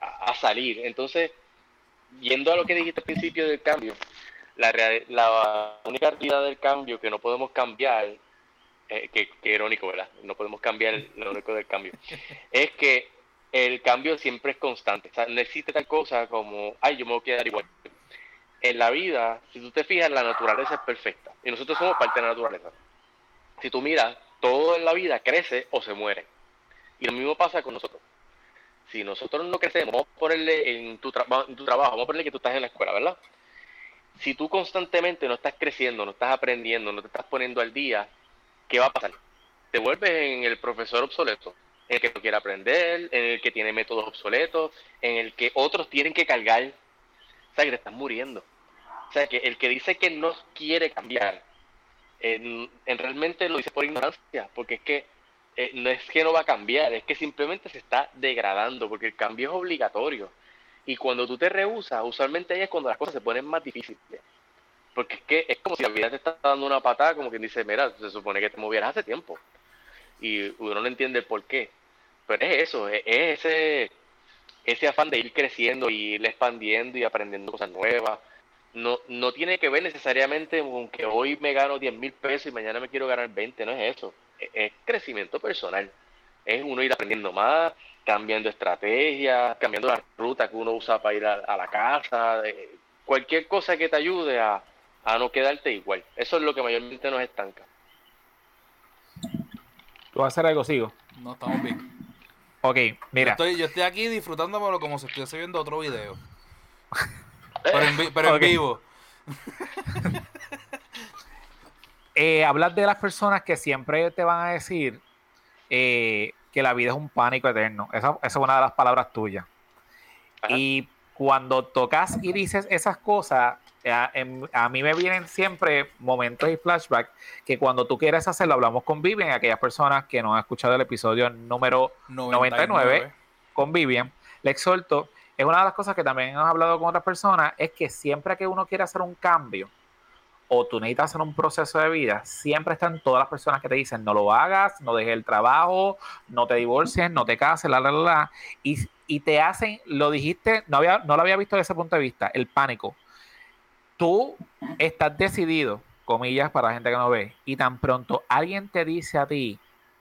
a, salir. Entonces, yendo a lo que dijiste al principio del cambio, la, la única realidad del cambio que no podemos cambiar, eh, que, que, irónico, ¿verdad? No podemos cambiar lo único del cambio, es que el cambio siempre es constante. O sea, no existe tal cosa como, ay, yo me voy a quedar igual. En la vida, si tú te fijas, la naturaleza es perfecta. Y nosotros somos parte de la naturaleza. Si tú miras, todo en la vida crece o se muere. Y lo mismo pasa con nosotros. Si nosotros no crecemos, vamos a ponerle en tu, en tu trabajo, vamos a ponerle que tú estás en la escuela, ¿verdad? Si tú constantemente no estás creciendo, no estás aprendiendo, no te estás poniendo al día, ¿qué va a pasar? Te vuelves en el profesor obsoleto en el que no quiere aprender, en el que tiene métodos obsoletos, en el que otros tienen que cargar. O sea, que te están muriendo. O sea, que el que dice que no quiere cambiar, en, realmente lo dice por ignorancia, porque es que eh, no es que no va a cambiar, es que simplemente se está degradando, porque el cambio es obligatorio. Y cuando tú te rehusas, usualmente ahí es cuando las cosas se ponen más difíciles. Porque es que es como si la vida te está dando una patada, como quien dice, mira, se supone que te movieras hace tiempo. Y uno no entiende el por qué. Pero es eso, es ese, ese afán de ir creciendo y ir expandiendo y aprendiendo cosas nuevas. No, no tiene que ver necesariamente con que hoy me gano 10 mil pesos y mañana me quiero ganar 20, no es eso. Es, crecimiento personal. Es uno ir aprendiendo más, cambiando estrategias, cambiando la ruta que uno usa para ir a, la casa, cualquier cosa que te ayude a, a no quedarte igual. Eso es lo que mayormente nos estanca. ¿Tú vas a hacer algo, sigo? No, estamos bien. Ok, mira. Yo estoy, aquí disfrutándomelo como si estuviese viendo otro video. [LAUGHS] pero en, vivo. [LAUGHS] eh, hablar de las personas que siempre te van a decir eh, que la vida es un pánico eterno. Esa, es una de las palabras tuyas. Y cuando tocas y dices esas cosas, a, mí me vienen siempre momentos y flashbacks que cuando tú quieres hacerlo, hablamos con Vivian, aquellas personas que no han escuchado el episodio número 99, con Vivian, le exhorto, es una de las cosas que también hemos hablado con otras personas, es que siempre que uno quiere hacer un cambio, o tú necesitas hacer un proceso de vida, siempre están todas las personas que te dicen no lo hagas, no dejes el trabajo, no te divorcies, no te cases, la, la, la, y, y te hacen, lo dijiste, no, había, no lo había visto desde ese punto de vista, el pánico tú estás decidido, comillas para la gente que no ve, y tan pronto alguien te dice a ti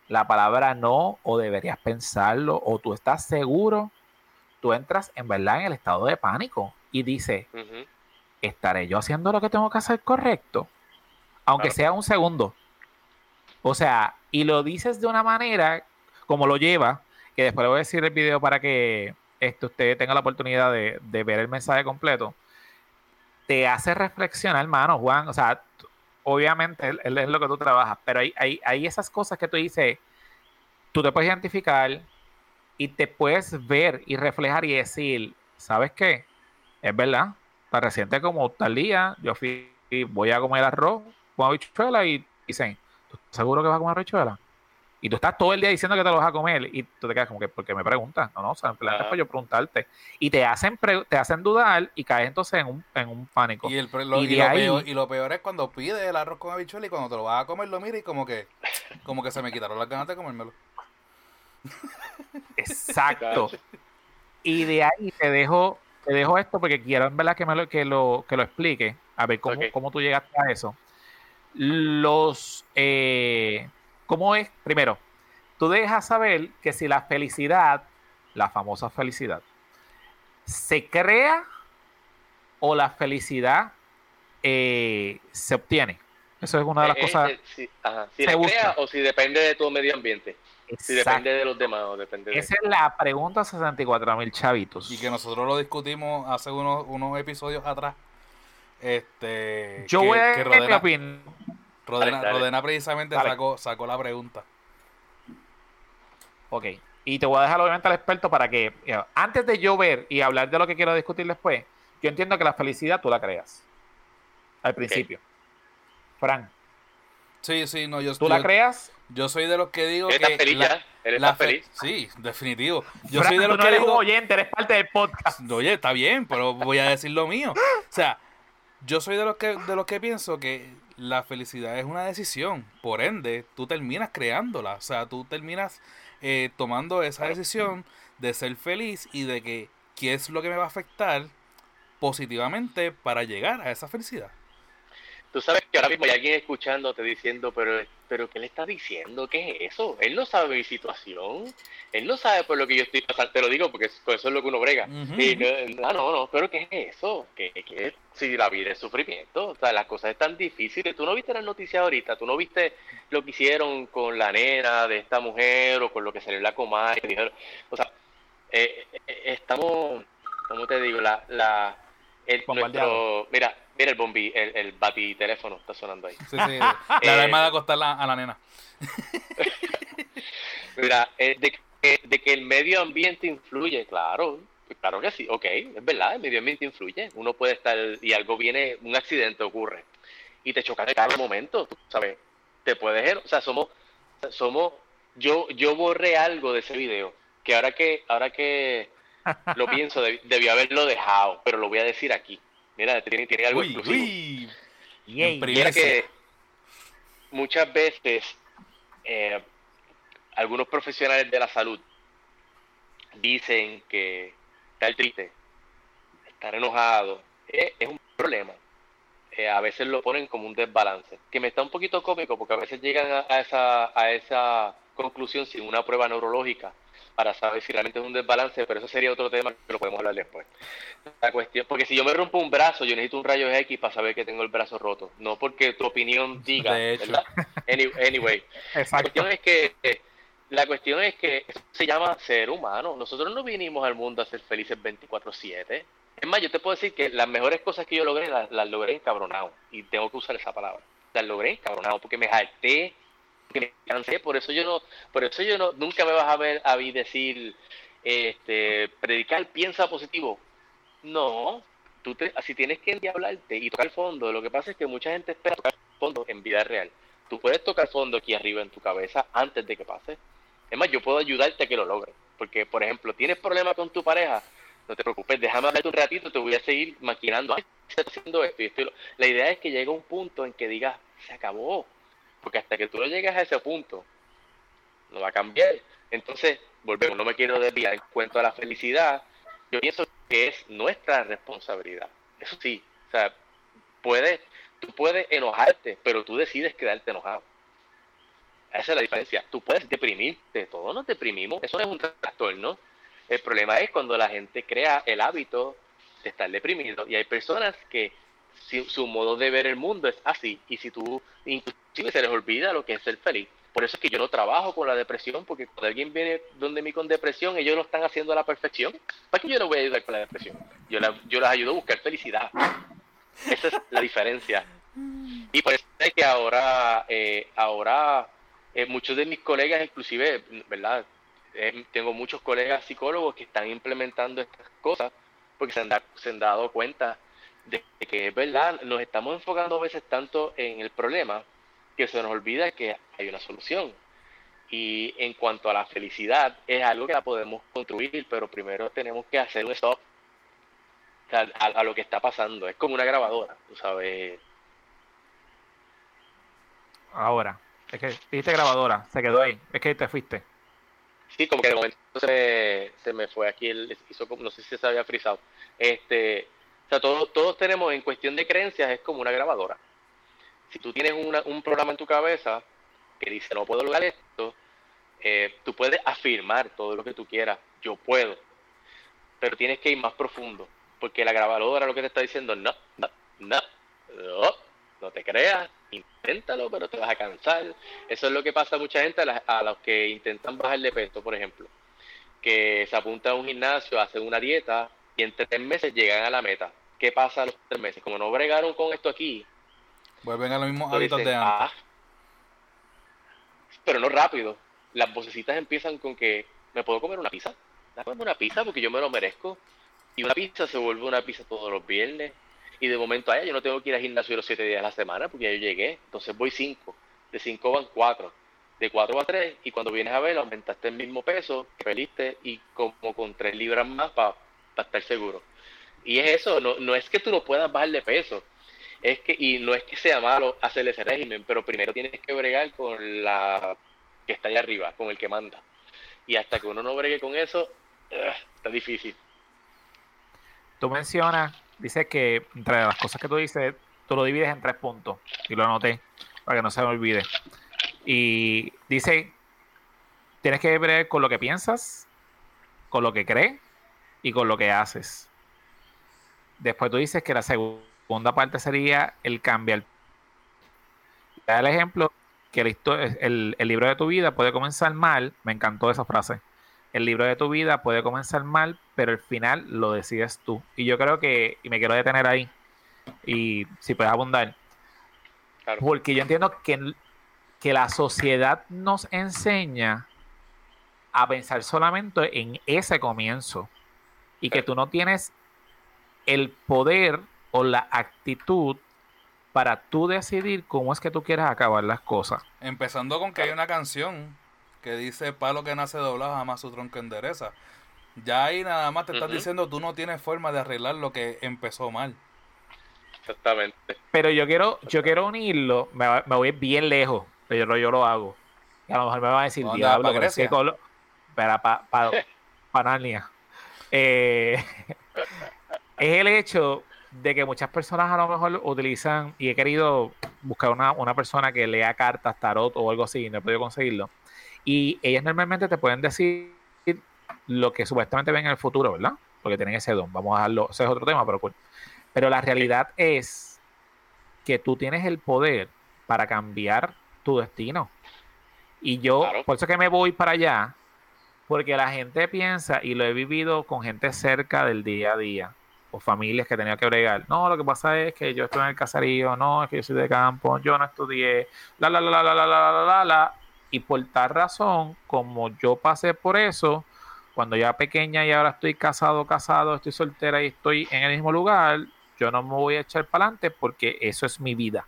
la palabra no, o deberías pensarlo, o tú estás seguro, tú entras en verdad en el estado de pánico y dices, ¿estaré yo haciendo lo que tengo que hacer correcto? Aunque sea un segundo. O sea, y lo dices de una manera como lo lleva, que después le voy a decir el video para que este, usted tenga la oportunidad de, de ver el mensaje completo te hace reflexionar, hermano, Juan. O sea, obviamente él, es lo que tú trabajas, pero hay, hay, hay, esas cosas que tú dices, tú te puedes identificar y te puedes ver y reflejar y decir, ¿sabes qué? Es verdad, tan reciente como tal día, yo fui, voy a comer arroz con habichuela y dicen, ¿tú estás seguro que vas a comer habichuela? Y tú estás todo el día diciendo que te lo vas a comer y tú te quedas como que, ¿por qué me preguntas? No, no, o sea, en plan, yo preguntarte. Y te hacen te hacen dudar y caes entonces en un, en un pánico. Y, el, lo, y, lo peor, y, lo peor, es cuando pides el arroz con habichuela y cuando te lo vas a comer lo miras y como que, como que se me quitaron las ganas de comérmelo. Exacto. [LAUGHS] y de ahí te dejo, te dejo esto porque quiero en verdad que, me lo, que, lo, que lo explique, a ver cómo, cómo tú llegaste a eso. Los... Eh, ¿Cómo es? Primero, tú dejas saber que si la felicidad, la famosa felicidad, se crea o la felicidad eh, se obtiene. Eso es una de las Eh, cosas. eh, si, ajá, si se la busca. crea o si depende de tu medio ambiente. Si depende de los demás o depende de... Esa es la pregunta 64 mil chavitos. Y que nosotros lo discutimos hace unos, unos episodios atrás. Este. Yo que- voy a que dar mi opinión. Rodena- Dale, dale. Rodena precisamente Dale. sacó, sacó la pregunta. Ok. Y te voy a dejar obviamente al experto para que, eh, antes de yo ver y hablar de lo que quiero discutir después, yo entiendo que la felicidad tú la creas. Al principio. Fran, Sí, sí, no, yo, ¿tú la yo- creas? yo soy de los que digo que. feliz la- ya. Él la fe- feliz. Sí, definitivo. Yo Fran, soy de tú los no que eres un oyente, eres parte del podcast. Oye, está bien, pero voy a decir lo mío. O sea, yo soy de los que de los que pienso que la felicidad es una decisión. Por ende, tú terminas creándola. O sea, tú terminas eh, tomando esa decisión de ser feliz y de que qué es lo que me va a afectar positivamente para llegar a esa felicidad. Tú sabes que ahora mismo hay alguien escuchándote diciendo, pero, pero ¿qué le está diciendo? ¿Qué es eso? Él no sabe mi situación. Él no sabe por lo que yo estoy pasando. Te lo digo porque eso es lo que uno brega. Y no, ah, no, no, pero ¿qué es eso? ¿Qué, qué? Si la vida es sufrimiento, o sea, las cosas están difíciles. Tú no viste las noticias ahorita, tú no viste lo que hicieron con la nena de esta mujer o con lo que salió en la comadre. dijeron, o sea, eh, eh, estamos, ¿cómo te digo? La, la, el, nuestro, mira, mira el bombi, el, el bati teléfono está sonando ahí. Sí, sí. [LAUGHS] La Eh, alarma de acostar la- a la nena. [LAUGHS] Mira, eh, de, que, de que el medio ambiente influye, claro, claro que sí, ok, es verdad, el medio ambiente influye. Uno puede estar y algo viene, un accidente ocurre y te choca de cada momento, sabes, te puedes, o sea, somos, somos, yo, yo borré algo de ese video que ahora que, ahora que [LAUGHS] lo pienso, deb- debí haberlo dejado, pero lo voy a decir aquí. Mira, tiene, tiene algo Uy, exclusivo. uy. Yay. Primicia. que muchas veces eh, algunos profesionales de la salud dicen que estar triste, estar enojado, eh, es un problema. Eh, a veces lo ponen como un desbalance, que me está un poquito cómico porque a veces llegan a, a esa, a esa conclusión sin una prueba neurológica para saber si realmente es un desbalance, pero eso sería otro tema que lo podemos hablar después. La cuestión, porque si yo me rompo un brazo, yo necesito un rayo X para saber que tengo el brazo roto, no porque tu opinión diga, De hecho. Anyway, [LAUGHS] la cuestión es que la cuestión es que eso se llama ser humano. Nosotros no vinimos al mundo a ser felices 24/7. Es más, yo te puedo decir que las mejores cosas que yo logré las, las logré encabronado y tengo que usar esa palabra. Las logré encabronado porque me jalté, me cansé, por eso yo no, por eso yo no, nunca me vas a ver a mí decir, este, predicar piensa positivo. No, tú te, si tienes que hablarte y tocar fondo, lo que pasa es que mucha gente espera tocar fondo en vida real. Tú puedes tocar fondo aquí arriba en tu cabeza antes de que pase. Es más, yo puedo ayudarte a que lo logres. Porque, por ejemplo, tienes problemas con tu pareja, no te preocupes, déjame hablarte un ratito, te voy a seguir maquinando. Haciendo esto y esto. y lo- La idea es que llegue un punto en que digas, se acabó. Porque hasta que tú no llegas a ese punto, no va a cambiar. Entonces, volvemos, no me quiero desviar en cuanto a la felicidad. Yo pienso que es nuestra responsabilidad. Eso sí, o sea, puedes, tú puedes enojarte, pero tú decides quedarte enojado. Esa es la diferencia. Tú puedes deprimirte, todos nos deprimimos, eso es un trastorno. El problema es cuando la gente crea el hábito de estar deprimido. Y hay personas que si- su modo de ver el mundo es así. Y si tú, inclusive se les olvida lo que es ser feliz. Por eso es que yo no trabajo con la depresión, porque cuando alguien viene donde mí con depresión, ellos lo están haciendo a la perfección. ¿Para qué yo les voy a ayudar con la depresión? Yo, la- yo les ayudo a buscar felicidad. Esa es la diferencia. Y por eso es que ahora, eh, ahora eh, muchos de mis colegas, inclusive, ¿verdad? Eh, tengo muchos colegas psicólogos que están implementando estas cosas porque se han, da- se han dado cuenta de que es verdad, nos estamos enfocando a veces tanto en el problema que se nos olvida que hay una solución. Y en cuanto a la felicidad, es algo que la podemos construir, pero primero tenemos que hacer un stop a, a lo que está pasando. Es como una grabadora, tú sabes. Ahora, es que dijiste grabadora, se quedó ahí. Es que te fuiste. Sí, como que de momento se me, se me fue aquí, el, hizo como, no sé si se había frisado. Este, o sea, todos, todos tenemos, en cuestión de creencias, es como una grabadora. Si tú tienes una- un programa en tu cabeza que dice, no puedo lograr esto, eh, tú puedes afirmar todo lo que tú quieras, yo puedo, pero tienes que ir más profundo. porque la grabadora lo que te está diciendo, no, no, no, no, no te creas, inténtalo, pero te vas a cansar. Eso es lo que pasa a mucha gente, a, los que intentan bajar de peso, por ejemplo, que se apuntan a un gimnasio, hacen una dieta y en tres meses llegan a la meta. ¿Qué pasa a los tres meses? Como no bregaron con esto aquí, vuelven a los mismos hábitos de antes. Ah, pero no rápido. Las vocecitas empiezan con que me puedo comer una pizza. Dame una pizza porque yo me lo merezco. Y una pizza se vuelve una pizza todos los viernes. Y de momento allá yo no tengo que ir al gimnasio los siete días a la semana porque ya yo llegué. Entonces voy cinco. De cinco van cuatro. De cuatro va tres. Y cuando vienes a ver, aumentaste el mismo peso, perdiste y como con tres libras más para estar seguro. Y es eso, no, no es que tú no puedas bajar de peso. Es que, y no es que sea malo hacer ese régimen, pero primero tienes que bregar con la que está allá arriba, con el que manda. Y hasta que uno no bregue con eso, está difícil. Tú mencionas, dices que entre las cosas que tú dices, tú lo divides en tres puntos. Y lo anoté para que no se me olvide. Y dice, tienes que ver con lo que piensas, con lo que crees y con lo que haces. Después tú dices que la segunda parte sería el cambiar. Da el ejemplo que el, el libro de tu vida puede comenzar mal. Me encantó esa frase el libro de tu vida puede comenzar mal, pero el final lo decides tú. Y yo creo que, y me quiero detener ahí, y si puedes abundar, porque yo entiendo que, que la sociedad nos enseña a pensar solamente en ese comienzo y que tú no tienes el poder o la actitud para tú decidir cómo es que tú quieres acabar las cosas. Empezando con que hay una canción que dice palo que nace doblado jamás su tronco endereza. Ya ahí nada más te estás diciendo tú no tienes forma de arreglar lo que empezó mal. Exactamente. Pero yo quiero, yo quiero unirlo, me, me voy bien lejos, pero yo, lo hago. Y a lo mejor me va a decir diablo, pero es que para pa, pa, [LAUGHS] eh, [LAUGHS] es el hecho de que muchas personas a lo mejor utilizan, y he querido buscar una, una persona que lea cartas, tarot o algo así, y no he podido conseguirlo y ellas normalmente te pueden decir lo que supuestamente ven en el futuro, ¿verdad? Porque tienen ese don. Vamos a dejarlo, ese es otro tema, pero Pero la realidad es que tú tienes el poder para cambiar tu destino. Y yo, por eso que me voy para allá, porque la gente piensa, y lo he vivido con gente cerca del día a día, o familias que tenía que bregar. No, lo que pasa es que yo estoy en el caserío, no, es que yo soy de campo, yo no estudié, la, la, la, la, la, la, la, la, la, y por tal razón, como yo pasé por eso, cuando ya pequeña y ahora estoy casado, casado, estoy soltera y estoy en el mismo lugar, yo no me voy a echar para adelante porque eso es mi vida.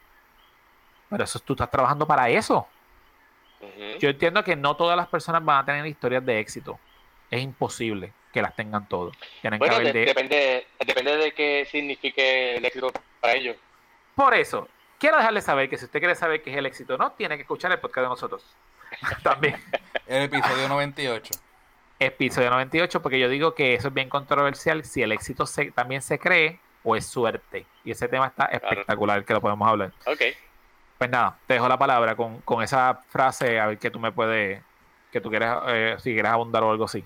Pero eso tú estás trabajando para eso. Yo entiendo que no todas las personas van a tener historias de éxito. Es imposible que las tengan todas. bueno, depende, depende de qué signifique el éxito para ellos. Por eso, quiero dejarles saber que si usted quiere saber qué es el éxito no, tiene que escuchar el podcast de nosotros. [LAUGHS] También. El episodio 98. Episodio 98, porque yo digo que eso es bien controversial si el éxito también se cree o es suerte. Y ese tema está espectacular, que lo podemos hablar. Ok. Pues nada, te dejo la palabra con, esa frase, a ver qué tú me puedes, que tú quieres, eh, si quieres abundar o algo así.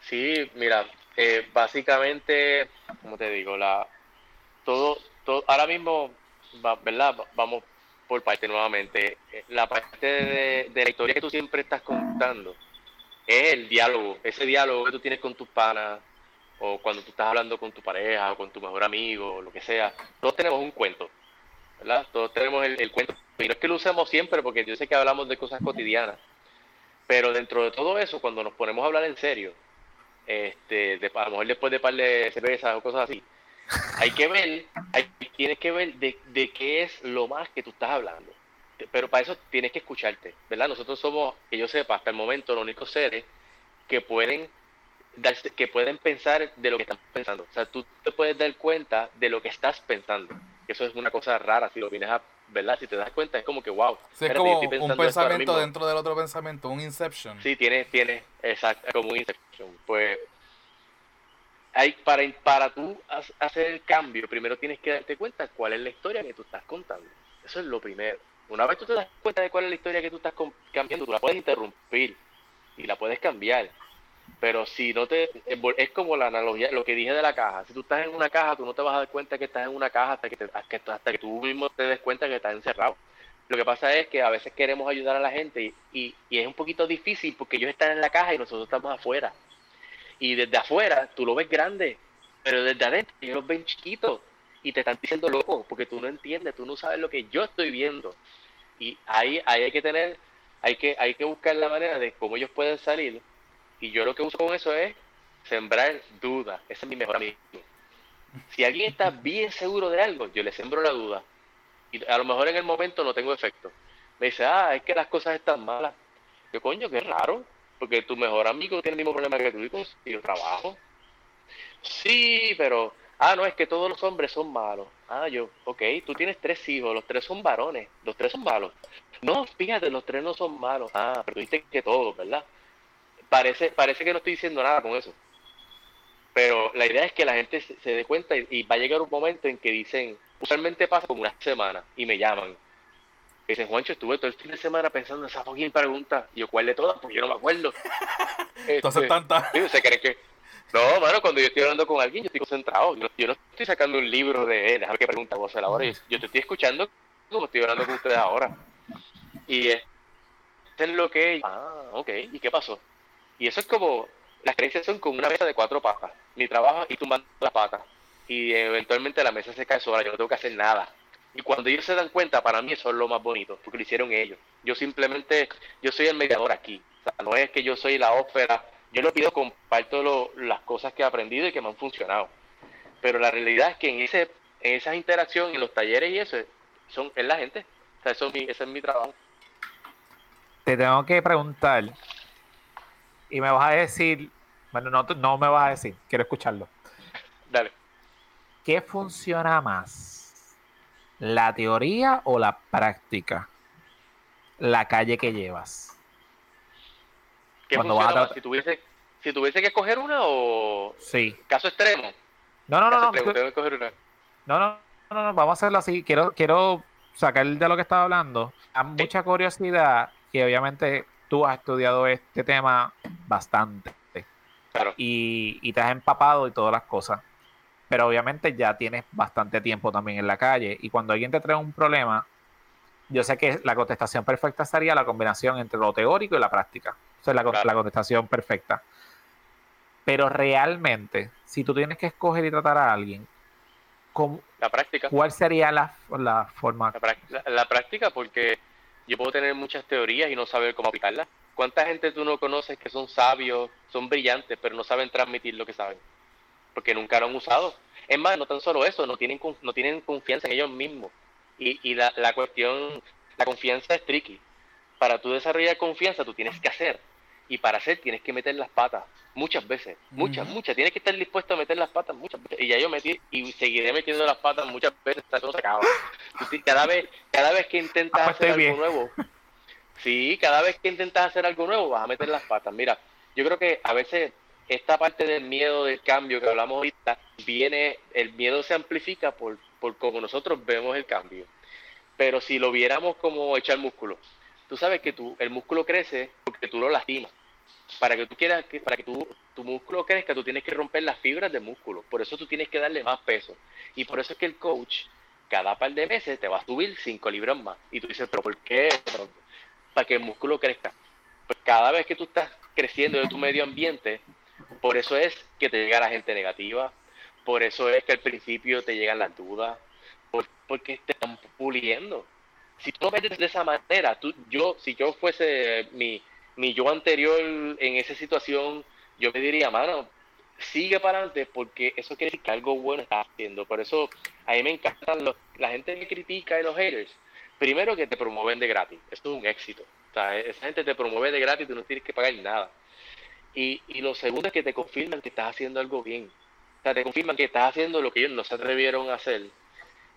Sí, mira, eh, básicamente, como te digo, la todo, todo, ahora mismo, ¿verdad? Vamos por parte nuevamente. La parte de, la historia que tú siempre estás contando es el diálogo, ese diálogo que tú tienes con tus panas, o cuando tú estás hablando con tu pareja, o con tu mejor amigo, o lo que sea. Todos tenemos un cuento, Todos tenemos el, cuento. Y no es que lo usemos siempre, porque yo sé que hablamos de cosas cotidianas. Pero dentro de todo eso, cuando nos ponemos a hablar en serio, este, de, a lo mejor después de par de cervezas o cosas así, hay que ver, hay, tienes que ver de, de qué es lo más que tú estás hablando. Pero para eso tienes que escucharte, ¿verdad? Nosotros somos, que yo sepa, hasta el momento los únicos seres que pueden darse, que pueden pensar de lo que están pensando. O sea, tú te puedes dar cuenta de lo que estás pensando. Eso es una cosa rara si lo vienes a, ¿verdad? Si te das cuenta es como que, wow. es como un pensamiento dentro del otro pensamiento, un inception. Sí, tiene, tiene, exacto, como un inception. Pues hay, para, para tú hacer el cambio, primero tienes que darte cuenta cuál es la historia que tú estás contando. Eso es lo primero. Una vez tú te das cuenta de cuál es la historia que tú estás cambiando, tú la puedes interrumpir y la puedes cambiar. Pero si no te. Es como la analogía, lo que dije de la caja. Si tú estás en una caja, tú no te vas a dar cuenta que estás en una caja hasta que, te, hasta que tú mismo te des cuenta que estás encerrado. Lo que pasa es que a veces queremos ayudar a la gente y, y, es un poquito difícil porque ellos están en la caja y nosotros estamos afuera. Y desde afuera tú lo ves grande, pero desde adentro ellos los ven chiquitos y te están diciendo loco porque tú no entiendes, tú no sabes lo que yo estoy viendo. Y ahí, ahí hay que tener, hay que, hay que buscar la manera de cómo ellos pueden salir y yo lo que uso con eso es sembrar duda. Ese es mi mejor amigo. Si alguien está bien seguro de algo, yo le sembro la duda. Y a lo mejor en el momento no tengo efecto. Me dice, ah, es que las cosas están malas. Yo, coño, qué raro. Porque tu mejor amigo tiene el mismo problema que tú y yo trabajo. Sí, pero, ah, no, es que todos los hombres son malos. Ah, yo, ok, tú tienes tres hijos, los tres son varones, los tres son malos. No, fíjate, los tres no son malos. Ah, pero dijiste que todos, ¿verdad? Parece, parece que no estoy diciendo nada con eso. Pero la idea es que la gente se, dé cuenta y, va a llegar un momento en que dicen, usualmente pasa como una semana y me llaman. dicen, Juancho, estuve todo el fin de semana pensando en esa fucking pregunta. Y yo, ¿cuál de todas? Porque yo no me acuerdo. [LAUGHS] Entonces, este, tantas. ¿Se creen que.? No, mano, cuando yo estoy hablando con alguien, yo estoy concentrado. Yo, no estoy sacando un libro de él, déjame que pregunta vos a la hora. Yo, te estoy escuchando como estoy hablando con ustedes ahora. Y es, es lo que. Ah, ok. ¿Y qué pasó? Y eso es como, las creencias son como una mesa de cuatro patas. Mi trabajo y tumbando las patas. Y eventualmente la mesa se cae sola, yo no tengo que hacer nada. Y cuando ellos se dan cuenta, para mí eso es lo más bonito, porque lo hicieron ellos. Yo simplemente, yo soy el mediador aquí. O sea, no es que yo soy la ópera. Yo lo pido, comparto las cosas que he aprendido y que me han funcionado. Pero la realidad es que en ese en esas interacciones, en los talleres y eso, son, es la gente. O sea, eso ese es mi trabajo. Te tengo que preguntar, y me vas a decir, bueno, no, no me vas a decir, quiero escucharlo. Dale. ¿Qué funciona más? ¿La teoría o la práctica? La calle que llevas. ¿Qué funciona más? Si tuviese, si tuviese que escoger una o sí. caso extremo. No, no, no, no. Tengo que escoger una. No, no, no, no, vamos a hacerlo así. Quiero, quiero sacar de lo que estaba hablando. Hay mucha curiosidad que obviamente tú has estudiado este tema bastante. Y, te has empapado y todas las cosas. Pero obviamente ya tienes bastante tiempo también en la calle. Y cuando alguien te trae un problema, yo sé que la contestación perfecta sería la combinación entre lo teórico y la práctica. O sea, la, la contestación perfecta. Pero realmente, si tú tienes que escoger y tratar a alguien, la práctica. ¿cuál sería la, la forma? la práctica, porque yo puedo tener muchas teorías y no saber cómo aplicarlas. ¿Cuánta gente tú no conoces que son sabios, son brillantes, pero no saben transmitir lo que saben? Porque nunca lo han usado. Es más, no tan solo eso, no tienen, no tienen confianza en ellos mismos. Y, y la, la cuestión, la confianza es tricky. Para tú desarrollar confianza, tú tienes que hacer. Y para hacer, tienes que meter las patas. Muchas veces. Muchas, muchas. Tienes que estar dispuesto a meter las patas muchas veces. Y ya yo metí y seguiré metiendo las patas muchas veces hasta que no se acaba. Cada vez, cada vez que intentas ah, pues hacer algo nuevo, Sí, cada vez que intentas hacer algo nuevo vas a meter las patas. Mira, yo creo que a veces esta parte del miedo del cambio que hablamos ahorita, viene, el miedo se amplifica por, por cómo nosotros vemos el cambio. Pero si lo viéramos como echar músculo, tú sabes que tú, el músculo crece porque tú lo lastimas. Para que tú quieras, para que tu, tu músculo crezca, tú tienes que romper las fibras del músculo. Por eso tú tienes que darle más peso. Y por eso es que el coach, cada par de meses, te va a subir 5 libras más. Y tú dices, pero ¿por qué? para que el músculo crezca. Pues cada vez que tú estás creciendo de tu medio ambiente, por eso es que te llega la gente negativa, por eso es que al principio te llegan las dudas, porque te están puliendo. Si tú lo ves de esa manera, tú, yo, si yo fuese mi, mi yo anterior en esa situación, yo me diría, mano, sigue para adelante porque eso quiere decir que algo bueno estás haciendo. Por eso a mí me encantan los, la gente que critica y los haters primero que te promueven de gratis, esto es un éxito. O sea, esa gente te promueve de gratis, tú no tienes que pagar nada. Y, y lo segundo es que te confirman que estás haciendo algo bien. O sea, te confirman que estás haciendo lo que ellos no se atrevieron a hacer.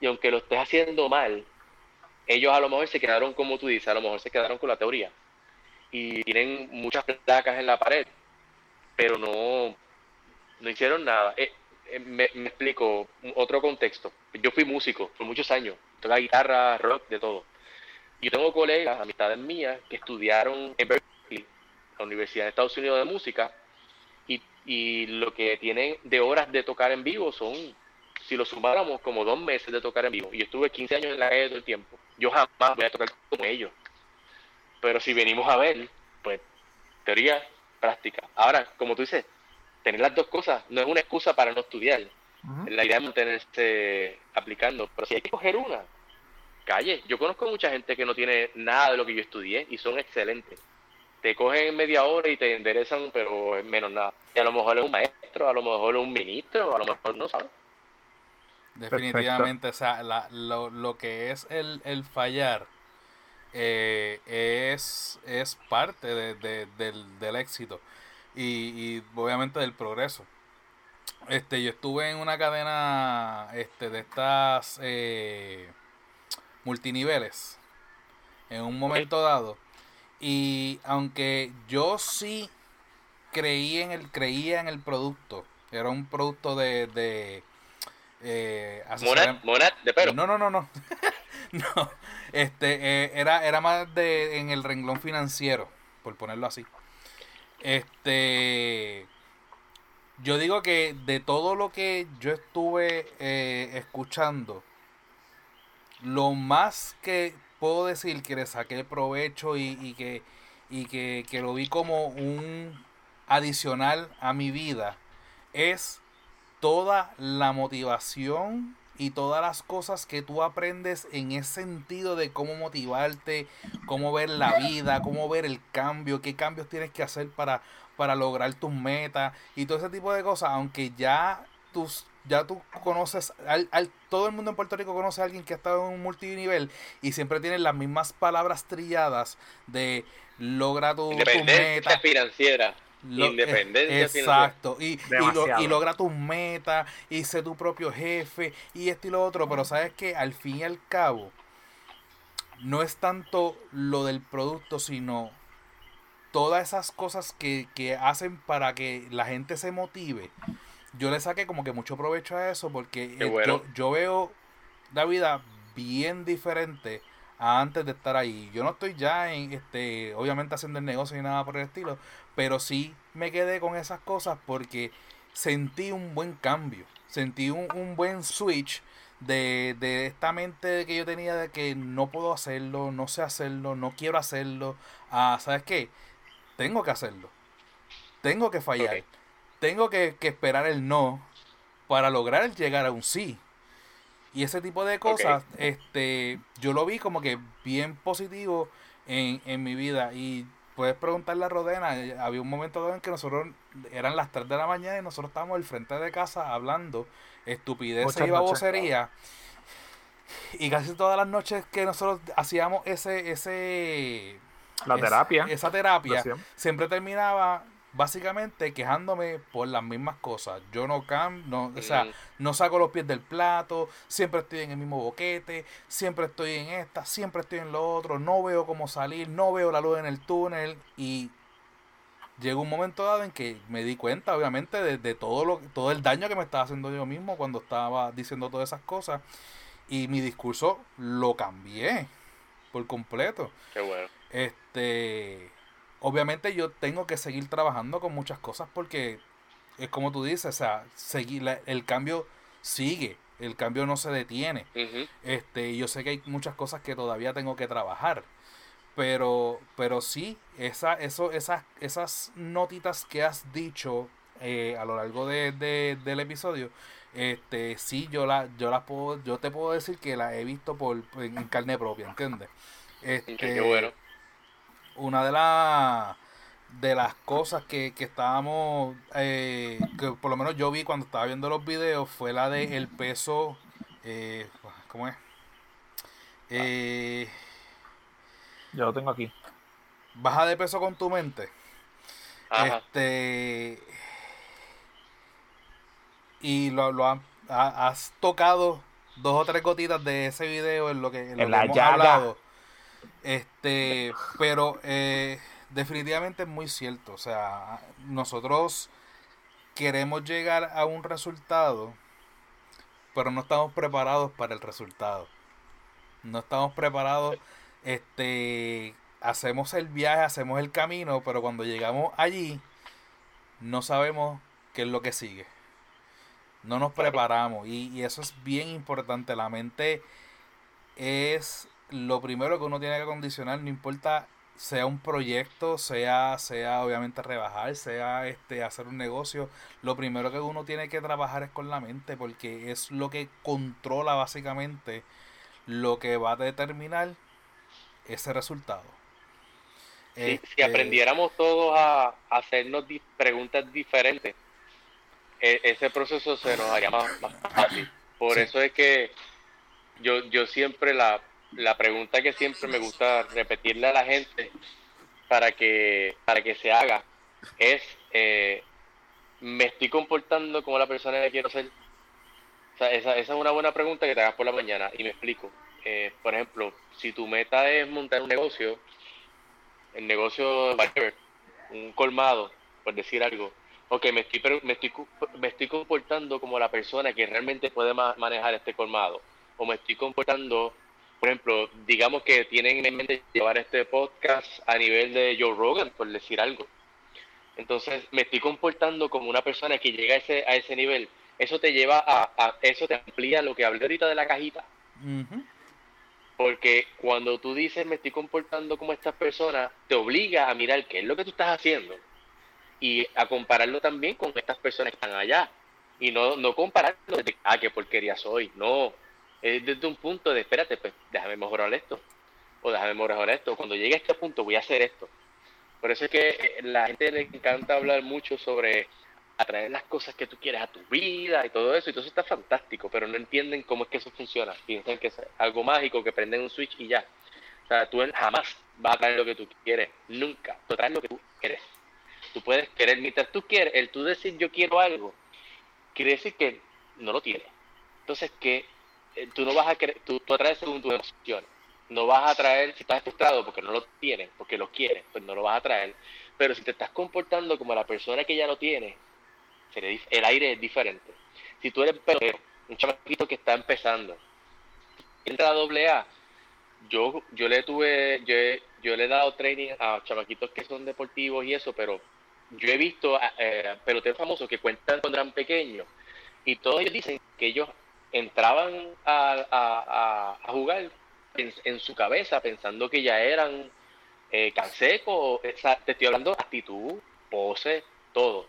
Y aunque lo estés haciendo mal, ellos a lo mejor se quedaron, como tú dices, a lo mejor se quedaron con la teoría. Y tienen muchas placas en la pared, pero no, no hicieron nada. Eh, eh, me, explico, otro contexto. Yo fui músico por muchos años toca guitarra, rock, de todo. Yo tengo colegas, amistades mías, que estudiaron en Berkeley, la Universidad de Estados Unidos de Música, y lo que tienen de horas de tocar en vivo son, si lo sumáramos, como dos meses de tocar en vivo. Y yo estuve 15 años en la calle todo el tiempo. Yo jamás voy a tocar como ellos. Pero si venimos a ver, pues, teoría, práctica. Ahora, como tú dices, tener las dos cosas no es una excusa para no estudiar. La idea es mantenerse aplicando. Pero si hay que coger una, calle. Yo conozco mucha gente que no tiene nada de lo que yo estudié y son excelentes. Te cogen en media hora y te enderezan, pero es menos nada. Y a lo mejor es un maestro, a lo mejor es un ministro, a lo mejor no sabes. Definitivamente, o sea, la, lo, lo, que es el, el fallar eh, es, es parte de, de, del, del, éxito y, y, obviamente del progreso. Este, yo estuve en una cadena este, de estas eh, multiniveles en un momento dado. Y aunque yo sí creí en el, creía en el producto, era un producto de, de eh, de pelo. No, no, no, no. [LAUGHS] no. Este, eh, era, era más de en el renglón financiero, por ponerlo así. Este, yo digo que de todo lo que yo estuve eh, escuchando, lo más que puedo decir que le saqué provecho y, que, y que, que lo vi como un adicional a mi vida es toda la motivación y todas las cosas que tú aprendes en ese sentido de cómo motivarte, cómo ver la vida, cómo ver el cambio, qué cambios tienes que hacer para, para lograr tus metas y todo ese tipo de cosas, aunque ya tus ya tú conoces, al, al, todo el mundo en Puerto Rico conoce a alguien que ha estado en un multinivel y siempre tiene las mismas palabras trilladas de logra tu, tu meta. financiera. Independencia exacto. Y, y, y, logra tus metas y sé tu propio jefe y esto y lo otro. Pero sabes que al fin y al cabo no es tanto lo del producto sino todas esas cosas que, que hacen para que la gente se motive. Yo le saqué como que mucho provecho a eso porque eh, yo, veo la vida bien diferente a antes de estar ahí. Yo no estoy ya en este, obviamente haciendo el negocio ni nada por el estilo, pero sí me quedé con esas cosas porque sentí un buen cambio, sentí un, un buen switch de, de, esta mente que yo tenía de que no puedo hacerlo, no sé hacerlo, no quiero hacerlo, a, ¿sabes qué? Tengo que hacerlo, tengo que fallar tengo que, esperar el no para lograr llegar a un sí. Y ese tipo de cosas, este, yo lo vi como que bien positivo en, en mi vida. Y puedes preguntarle a Rodena, había un momento en que nosotros eran las 3 de la mañana y nosotros estábamos al frente de casa hablando estupidez y babosería. Y casi todas las noches que nosotros hacíamos ese, ese la terapia. esa terapia, siempre terminaba básicamente quejándome por las mismas cosas. Yo no cambio, no, o sea, no saco los pies del plato, siempre estoy en el mismo boquete, siempre estoy en esta, siempre estoy en lo otro, no veo cómo salir, no veo la luz en el túnel y llegó un momento dado en que me di cuenta, obviamente, de, todo lo todo el daño que me estaba haciendo yo mismo cuando estaba diciendo todas esas cosas y mi discurso lo cambié por completo. Qué bueno. Este obviamente yo tengo que seguir trabajando con muchas cosas porque es como tú dices, o sea, seguir el cambio sigue, el cambio no se detiene. Este, yo sé que hay muchas cosas que todavía tengo que trabajar. Pero, pero sí, esa, eso, esas, esas notitas que has dicho eh, a lo largo de, del episodio, este, sí, yo la, yo las puedo, yo te puedo decir que la he visto por, en carne propia, ¿entiendes? Este, Qué bueno una de las de las cosas que, que estábamos eh, que por lo menos yo vi cuando estaba viendo los videos fue la de el peso eh, ¿cómo es? Eh, yo lo tengo aquí. baja de peso con tu mente. Este y lo, lo has tocado dos o tres gotitas de ese video en lo que, en la hemos hablado este, pero eh, definitivamente es muy cierto. O sea, nosotros queremos llegar a un resultado, pero no estamos preparados para el resultado. No estamos preparados, este, hacemos el viaje, hacemos el camino, pero cuando llegamos allí, no sabemos qué es lo que sigue. No nos preparamos y, y eso es bien importante. La mente es lo primero que uno tiene que condicionar, no importa sea un proyecto, sea, sea obviamente rebajar, sea este hacer un negocio, lo primero que uno tiene que trabajar es con la mente, porque es lo que controla básicamente lo que va a determinar ese resultado. Si, Este, aprendiéramos todos a, hacernos di- preguntas diferentes, e- ese proceso se nos haría más, más fácil. Por Sí. eso es que yo, yo siempre la, la pregunta que siempre me gusta repetirle a la gente para que, para que se haga es, eh, ¿me estoy comportando como la persona que quiero ser? Esa, esa es una buena pregunta que te hagas por la mañana y me explico. Eh, por ejemplo, si tu meta es montar un negocio, el negocio, whatever, un colmado, por decir algo, ok, me estoy, me estoy, me estoy comportando como la persona que realmente puede ma- manejar este colmado, o me estoy comportando, por ejemplo, digamos que tienen en mente llevar este podcast a nivel de Joe Rogan, por decir algo. Entonces, me estoy comportando como una persona que llega a ese, a ese nivel. Eso te lleva a, a, eso te amplía lo que hablé ahorita de la cajita. Porque cuando tú dices me estoy comportando como estas personas, te obliga a mirar qué es lo que tú estás haciendo y a compararlo también con estas personas que están allá. Y no, no compararlo de, ah, qué porquería soy. No, es desde un punto de, espérate, pues déjame mejorar esto. O déjame mejorar esto. Cuando llegue a este punto voy a hacer esto. Por eso es que eh, la gente le encanta hablar mucho sobre atraer las cosas que tú quieres a tu vida y todo eso. Y todo está fantástico, pero no entienden cómo es que eso funciona. Piensan que es algo mágico, que prenden un switch y ya. O sea, tú jamás vas a traer lo que tú quieres. Nunca. Tú traes lo que tú quieres. Tú puedes querer, mientras tú quieres, el tú decir yo quiero algo, quiere decir que no lo tienes. Entonces, eh, tú no vas a tú, tú atraes según tus emociones. No vas a traer, si estás frustrado porque no lo tienes, porque lo quieres, pues no lo vas a traer. Pero si te estás comportando como la persona que ya lo tiene, el aire es diferente. Si tú eres pelotero, un chamaquito que está empezando, entra a doble A, yo, yo le tuve, yo, yo le he dado training a chamaquitos que son deportivos y eso, pero yo he visto a- eh, peloteros famosos que cuentan cuando eran pequeños y todos ellos dicen que ellos entraban a, a- a- jugar en, en su cabeza pensando que ya eran eh, cansecos, o sea, te estoy hablando actitud, pose, todo.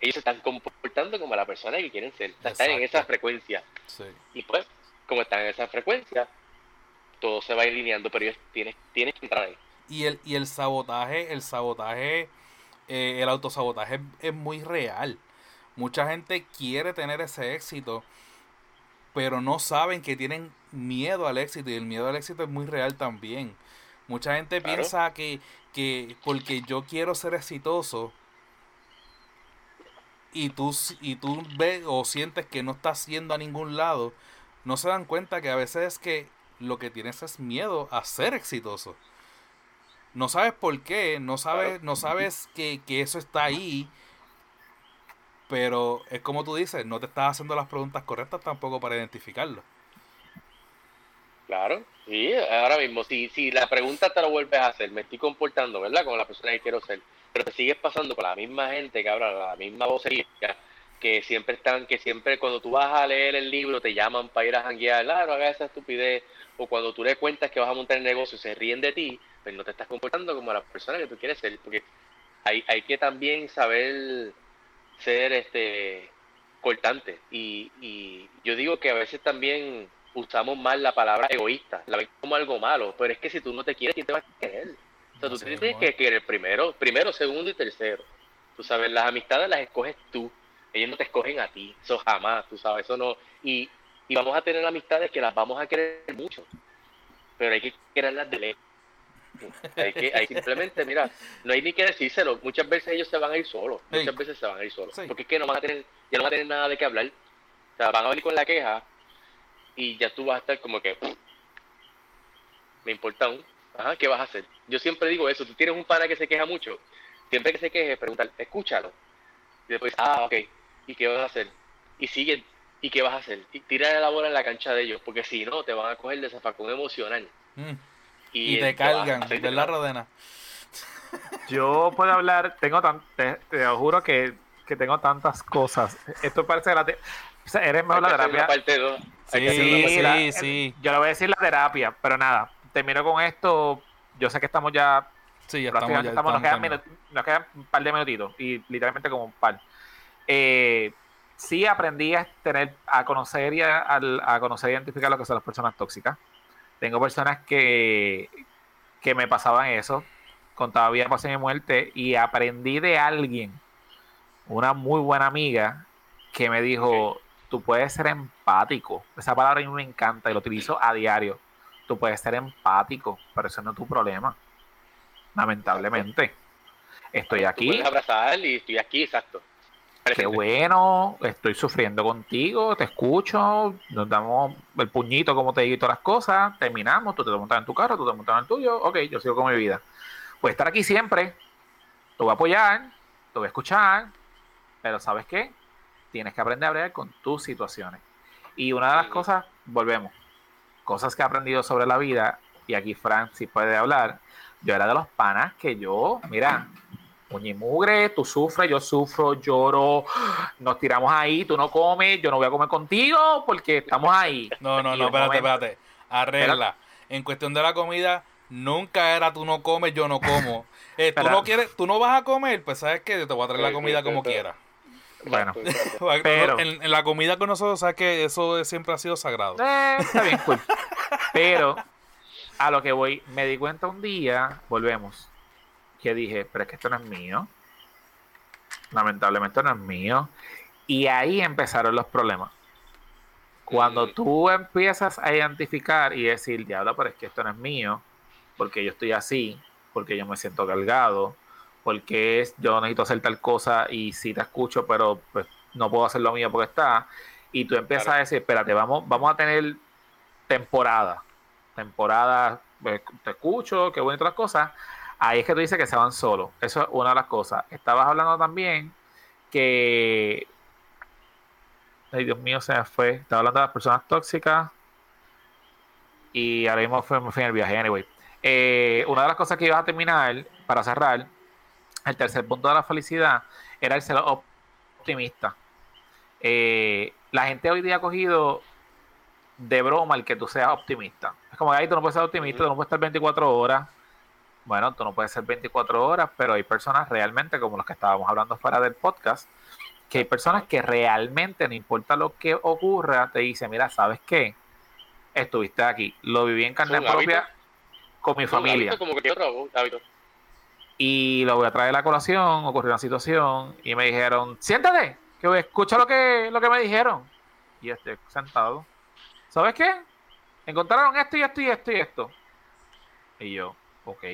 Ellos se están comportando como la persona que quieren ser, están en esa frecuencia. sí. Y pues, como están en esa frecuencia, todo se va alineando, pero ellos tienes, tienes que entrar ahí. Y el, y el sabotaje, el sabotaje, eh, el autosabotaje es, es muy real. Mucha gente quiere tener ese éxito, pero no saben que tienen miedo al éxito y el miedo al éxito es muy real también. Mucha gente Claro. piensa que, que porque yo quiero ser exitoso y tú, y tú ves o sientes que no estás yendo a ningún lado, no se dan cuenta que a veces es que lo que tienes es miedo a ser exitoso. No sabes por qué, no sabes, Claro. no sabes que, que eso está ahí, pero es como tú dices, no te estás haciendo las preguntas correctas tampoco para identificarlo. Claro, sí, ahora mismo, si, si la pregunta te lo vuelves a hacer, me estoy comportando, ¿verdad? Como la persona que quiero ser, pero te sigues pasando con la misma gente que habla la misma vocería, que siempre están, que siempre cuando tú vas a leer el libro te llaman para ir a janguear, claro, haga esa estupidez, o cuando tú le cuentas que vas a montar el negocio y se ríen de ti, pues no te estás comportando como la persona que tú quieres ser, porque hay, hay que también saber ser este cortante y, y yo digo que a veces también usamos mal la palabra egoísta, la ves como algo malo, pero es que si tú no te quieres, ¿quién te va a querer? O sea, tú te mismo tienes es. que querer primero, primero, segundo y tercero. Tú sabes, las amistades las escoges tú, ellos no te escogen a ti, eso jamás, tú sabes, eso no. Y, y vamos a tener amistades que las vamos a querer mucho, pero hay que quererlas de lejos. Hay que, hay simplemente, mira, no hay ni que decírselo. Muchas veces ellos se van a ir solos. Sí. Muchas veces se van a ir solos. Sí. Porque es que no van a tener, ya no van a tener nada de qué hablar. O sea, van a venir con la queja y ya tú vas a estar como que me importa un, ajá, ¿qué vas a hacer? Yo siempre digo eso, tú tienes un pana que se queja mucho, siempre que se queje, preguntar, escúchalo. Y después, ah, ok, ¿y qué vas a hacer? Y sigue, ¿y qué vas a hacer? Y tira la bola en la cancha de ellos, porque si no, te van a coger de zafacón emocional. Mm, Y, Y te cargan, de ¿verdad. Rodena? [LAUGHS] Yo puedo hablar, tengo tan, te, te lo juro que que tengo tantas cosas. Esto parece la te- o sea, eres mejor la terapia. Parte dos. Hay que Sí, sí, la- sí. Yo le voy a decir la terapia, pero nada, termino con esto. Yo sé que estamos ya Sí, ya estamos, ya prácticamente estamos, nos, quedan nos quedan un par de minutitos y literalmente como un par. Eh, sí aprendí a tener, a conocer y a, a conocer e identificar lo que son las personas tóxicas. Tengo personas que, que me pasaban eso, contaba vida, pasión y muerte, y aprendí de alguien, una muy buena amiga, que me dijo, tú puedes ser empático. Esa palabra a mí me encanta y lo utilizo a diario. Tú puedes ser empático, pero eso no es tu problema. Lamentablemente. Estoy Tú aquí, puedes abrazar y estoy aquí, exacto. Qué bueno, estoy sufriendo contigo, te escucho, nos damos el puñito como te digo todas las cosas, terminamos, tú te montas en tu carro, tú te montas en el tuyo, ok, yo sigo con mi vida. Voy a estar aquí siempre, te voy a apoyar, te voy a escuchar, pero ¿sabes qué? Tienes que aprender a bregar con tus situaciones. Y una de las cosas, volvemos, cosas que he aprendido sobre la vida, y aquí Frank sí puede hablar, yo era de los panas que yo, mira, Y mugre, tú sufres, yo sufro, lloro, nos tiramos ahí, tú no comes, yo no voy a comer contigo porque estamos ahí. No, no, no, espérate, momento- espérate. Arregla. En cuestión de la comida, nunca era tú no comes, yo no como. [LAUGHS] Eh, tú no quieres, tú no vas a comer, pues sabes que te voy a traer la comida como sí, sí. quiera. Bueno. [LAUGHS] Pero- en, en la comida con nosotros, sabes que eso siempre ha sido sagrado. eh, está bien, cool. [LAUGHS] Pero a lo que voy, me di cuenta un día, volvemos, que dije, pero es que esto no es mío. Lamentablemente no es mío. Y ahí empezaron los problemas. Cuando tú empiezas a identificar y decir, diablo, pero es que esto no es mío, porque yo estoy así, porque yo me siento cargado, porque es, yo necesito hacer tal cosa y sí te escucho, pero pues no puedo hacer lo mío porque está. Y tú empiezas Claro. a decir, espérate, vamos, vamos a tener temporada. Temporada, pues, te escucho, qué bueno y todas las cosas. Ahí es que tú dices que se van solos. Eso es una de las cosas. Estabas hablando también que. Ay, Dios mío, se me fue. Estaba hablando de las personas tóxicas. Y ahora mismo fue, me fui en el viaje. Anyway. Eh, una de las cosas que ibas a terminar, para cerrar, el tercer punto de la felicidad, era el ser optimista. Eh, la gente hoy día ha cogido de broma el que tú seas optimista. Es como que ahí tú no puedes ser optimista, tú no puedes estar 24 horas. Bueno, tú no puedes ser 24 horas, pero hay personas realmente, como los que estábamos hablando fuera del podcast, que hay personas que realmente, no importa lo que ocurra, te dicen, mira, ¿sabes qué? Estuviste aquí, lo viví en carne propia hábito. con mi familia hábito como que otro hábito. y lo voy a traer a la colación, ocurrió una situación y me dijeron, siéntate, que voy a escuchar lo que, lo que me dijeron. Y estoy sentado. ¿Sabes qué? Encontraron esto y esto y esto y esto. Y yo, ok.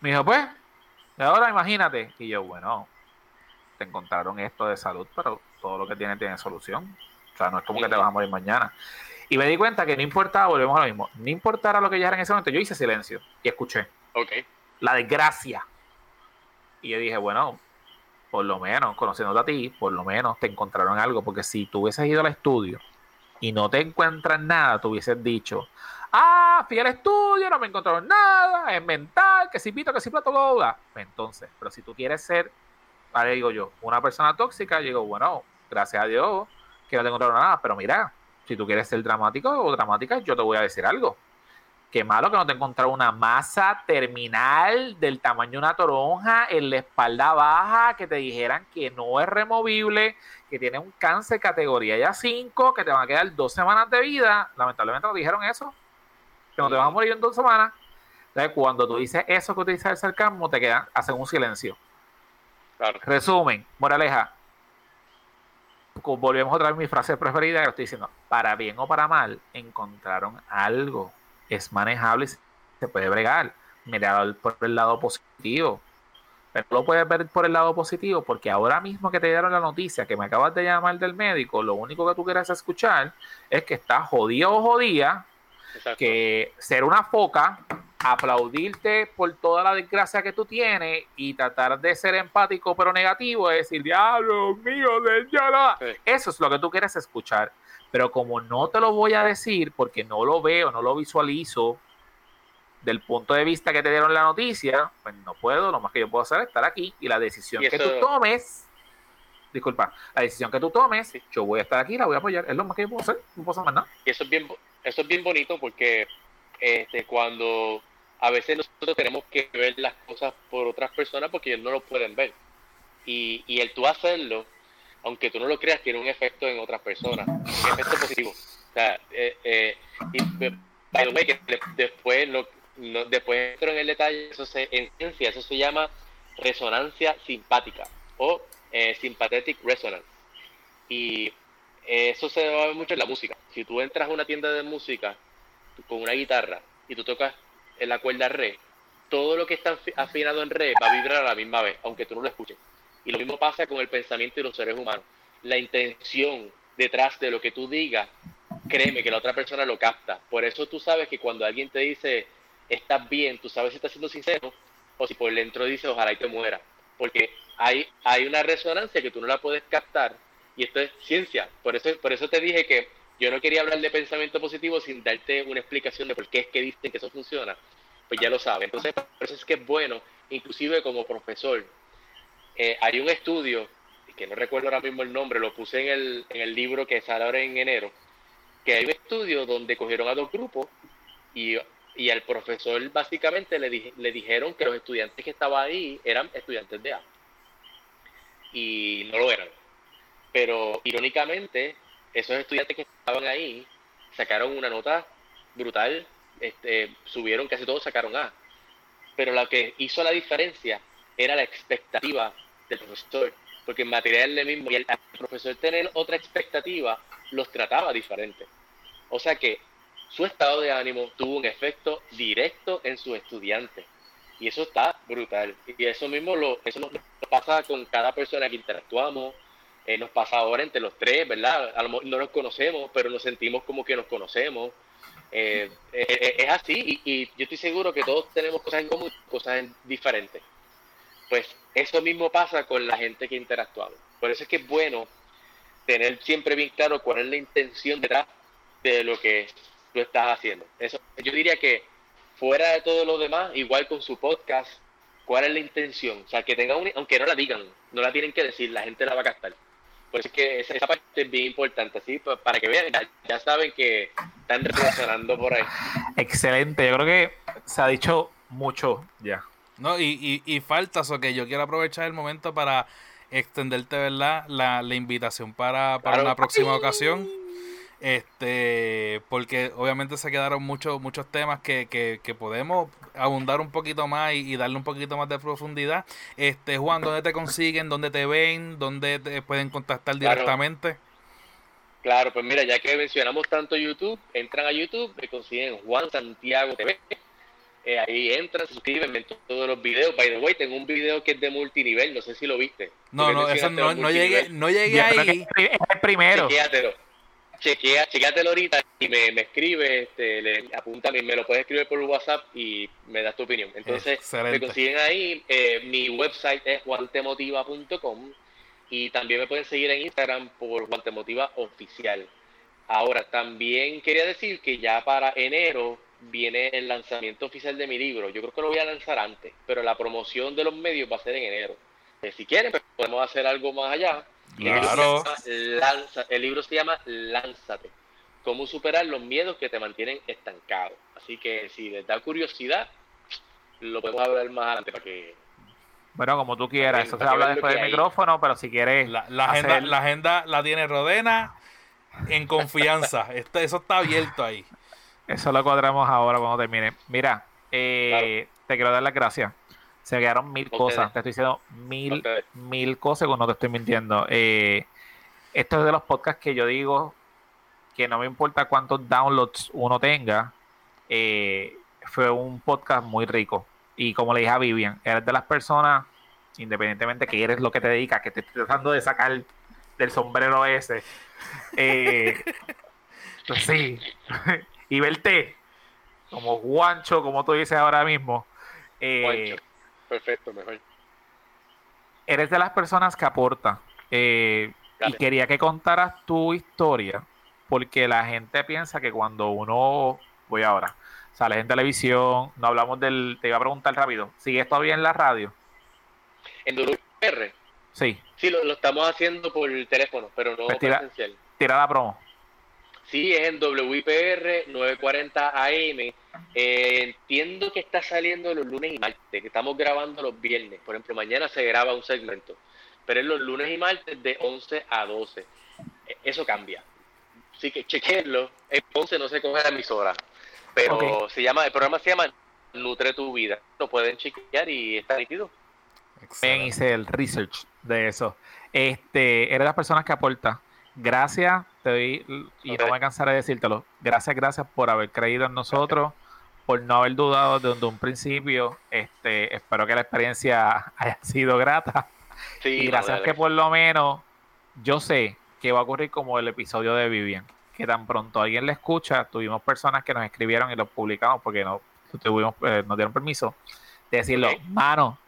Me dijo, pues, y ahora imagínate. Y yo, bueno, te encontraron esto de salud, pero todo lo que tiene tiene solución. O sea, no es como que te vas a morir mañana. Y me di cuenta que no importaba, volvemos a lo mismo, no importara lo que ya era en ese momento, yo hice silencio y escuché Ok. la desgracia. Y yo dije, bueno, por lo menos, conociéndote a ti, por lo menos te encontraron algo, porque si tú hubieses ido al estudio y no te encuentran nada, tú hubieses dicho, ah, fui al estudio, no me encontraron nada, es mental, que si pito, que si plato, bla. Entonces, pero si tú quieres ser, ahora digo yo, una persona tóxica, yo digo, bueno, gracias a Dios que no te encontraron nada, pero mira, si tú quieres ser dramático o dramática, yo te voy a decir algo. Qué malo que no te encontraron una masa terminal del tamaño de una toronja en la espalda baja, que te dijeran que no es removible, que tiene un cáncer categoría ya 5, que te van a quedar dos semanas de vida. Lamentablemente no dijeron eso, que no te vas a morir en dos semanas. Entonces, cuando tú dices eso que utilizas el sarcasmo, te quedan, hacen un silencio. Claro. Resumen, moraleja. Volvemos otra vez a mi frase preferida que estoy diciendo. Para bien o para mal, encontraron algo. Es manejable y se puede bregar. Mirar por el lado positivo. Pero no lo puedes ver por el lado positivo porque ahora mismo que te dieron la noticia que me acabas de llamar del médico, lo único que tú quieres escuchar es que estás jodido o jodida, Exacto. que ser una foca, aplaudirte por toda la desgracia que tú tienes y tratar de ser empático pero negativo, es decir, diablo mío, ya Sí. Eso es lo que tú quieres escuchar. Pero como no te lo voy a decir porque no lo veo, no lo visualizo del punto de vista que te dieron la noticia, pues no puedo, lo más que yo puedo hacer es estar aquí y la decisión Y que tú tomes disculpa, la decisión que tú tomes, yo voy a estar aquí, la voy a apoyar, es lo más que yo puedo hacer, no puedo hacer más nada. Y eso es bien, eso es bien bonito porque este, cuando a veces nosotros tenemos que ver las cosas por otras personas porque ellos no lo pueden ver. Y, y el tú hacerlo, aunque tú no lo creas, tiene un efecto en otras personas, un efecto positivo. O sea, eh, eh, que después, no, después entro en el detalle, eso se, en ciencia, eso se llama resonancia simpática o eh, sympathetic resonance. Y eso se ve mucho en la música. Si tú entras a una tienda de música con una guitarra y tú tocas en la cuerda re, todo lo que está afinado en re va a vibrar a la misma vez, aunque tú no lo escuches. Y lo mismo pasa con el pensamiento de los seres humanos. La intención detrás de lo que tú digas, créeme que la otra persona lo capta. Por eso tú sabes que cuando alguien te dice, estás bien, tú sabes si estás siendo sincero o si por dentro dice, ojalá y te muera. Porque hay, hay una resonancia que tú no la puedes captar y esto es ciencia. Por eso, por eso te dije que yo no quería hablar de pensamiento positivo sin darte una explicación de por qué es que dicen que eso funciona. Pues ya lo sabes. Entonces, por eso es que es bueno, inclusive como profesor. Eh, hay un estudio, que no recuerdo ahora mismo el nombre, lo puse en el, en el libro que sale ahora en enero, que hay un estudio donde cogieron a dos grupos y, y al profesor básicamente le, le dijeron que los estudiantes que estaban ahí eran estudiantes de A. Y no lo eran. Pero irónicamente, esos estudiantes que estaban ahí sacaron una nota brutal, este, subieron casi todos, sacaron A. Pero lo que hizo la diferencia era la expectativa del profesor, porque en material de mismo y el, profesor tener otra expectativa los trataba diferente. O sea que su estado de ánimo tuvo un efecto directo en sus estudiantes. Y eso está brutal. Y eso mismo lo, eso pasa con cada persona que interactuamos, eh, nos pasa ahora entre los tres, ¿verdad? A lo mejor no nos conocemos, pero nos sentimos como que nos conocemos. Eh, eh, es así y, yo estoy seguro que todos tenemos cosas en común, cosas diferentes. Pues eso mismo pasa con la gente que interactuamos. Por eso es que es bueno tener siempre bien claro cuál es la intención detrás de lo que tú estás haciendo. Eso, yo diría que fuera de todo lo demás, igual con su podcast, ¿cuál es la intención? O sea, que tenga un, aunque no la digan, no la tienen que decir, la gente la va a gastar. Por eso es que esa, parte es bien importante, así para que vean, ya, saben que están reaccionando por ahí. Excelente, yo creo que se ha dicho mucho ya. No, y, y, falta eso que yo quiero aprovechar el momento para extenderte, ¿verdad? La, la invitación para, para una próxima ocasión. Este, porque obviamente se quedaron muchos, muchos temas que, que, podemos abundar un poquito más y, darle un poquito más de profundidad. Este, Juan, ¿dónde te consiguen? ¿Dónde te ven? ¿Dónde te pueden contactar directamente? Claro, pues mira, ya que mencionamos tanto YouTube, entran a YouTube, me consiguen Juan Santiago TV. Eh, ahí entran, se suscriben, ven todos los videos. By the way, tengo un video que es de multinivel, no sé si lo viste. No, no, eso no, no llegué, no llegué ahí. Es el primero chequea, chequeatelo ahorita y me, me escribe, este, le apunta, me lo puedes escribir por WhatsApp y me das tu opinión. Entonces, me consiguen ahí. Eh, mi website es guantemotiva.com y también me pueden seguir en Instagram por Guantemotiva Oficial. Ahora, también quería decir que ya para enero viene el lanzamiento oficial de mi libro. Yo creo que lo voy a lanzar antes, pero la promoción de los medios va a ser en enero. Eh, si quieren, pues podemos hacer algo más allá. Claro. El libro, se llama Lánzate. Cómo superar los miedos que te mantienen estancado. Así que si les da curiosidad, lo podemos hablar más adelante para que. Bueno, como tú quieras. Eso se habla después del micrófono, pero si quieres. La, agenda, la agenda la tiene Rodena en confianza. [LAUGHS] Este, eso está abierto ahí. Eso lo cuadramos ahora cuando termine. Mira, eh, te quiero dar las gracias se quedaron mil cosas. Te estoy diciendo mil, mil cosas cuando no te estoy mintiendo. Eh, esto es de los podcasts que yo digo que no me importa cuántos downloads uno tenga. Eh, fue un podcast muy rico. Y como le dije a Vivian, eres de las personas, independientemente que eres lo que te dedicas, que te estoy tratando de sacar del sombrero ese. Eh, [LAUGHS] sí. [LAUGHS] y verte como guancho, como tú dices ahora mismo. Eh, Perfecto, mejor. Eres de las personas que aporta. Eh, y quería que contaras tu historia, porque la gente piensa que cuando uno, voy ahora, sales en televisión, no hablamos del, te iba a preguntar rápido, ¿sigues todavía en la radio? En WR. Sí. Sí, lo, lo estamos haciendo por teléfono, pero no Pues tira- presencial. Tira la promo. Sí, es en WIPR 940 AM. Eh, entiendo que está saliendo los lunes y martes, que estamos grabando los viernes. Por ejemplo, mañana se graba un segmento, pero es los lunes y martes de 11 a 12. Eh, Eso cambia. Así que chequenlo. En 11 no se coge la emisora, pero se llama, el programa se llama Nutre tu vida. Lo pueden chequear y está nítido. Bien, Excelente. hice el research de eso. Este, eres de las personas que aporta. Gracias, te doy, y no me cansaré de decírtelo. Gracias, gracias por haber creído en nosotros, por no haber dudado desde un principio. Este, espero que la experiencia [LAUGHS] haya sido grata. Sí, y gracias que por lo menos yo sé que va a ocurrir como el episodio de Vivian, que tan pronto alguien le escucha, tuvimos personas que nos escribieron y lo publicamos porque no tuvimos, eh, nos dieron permiso de decirlo, Ok. mano,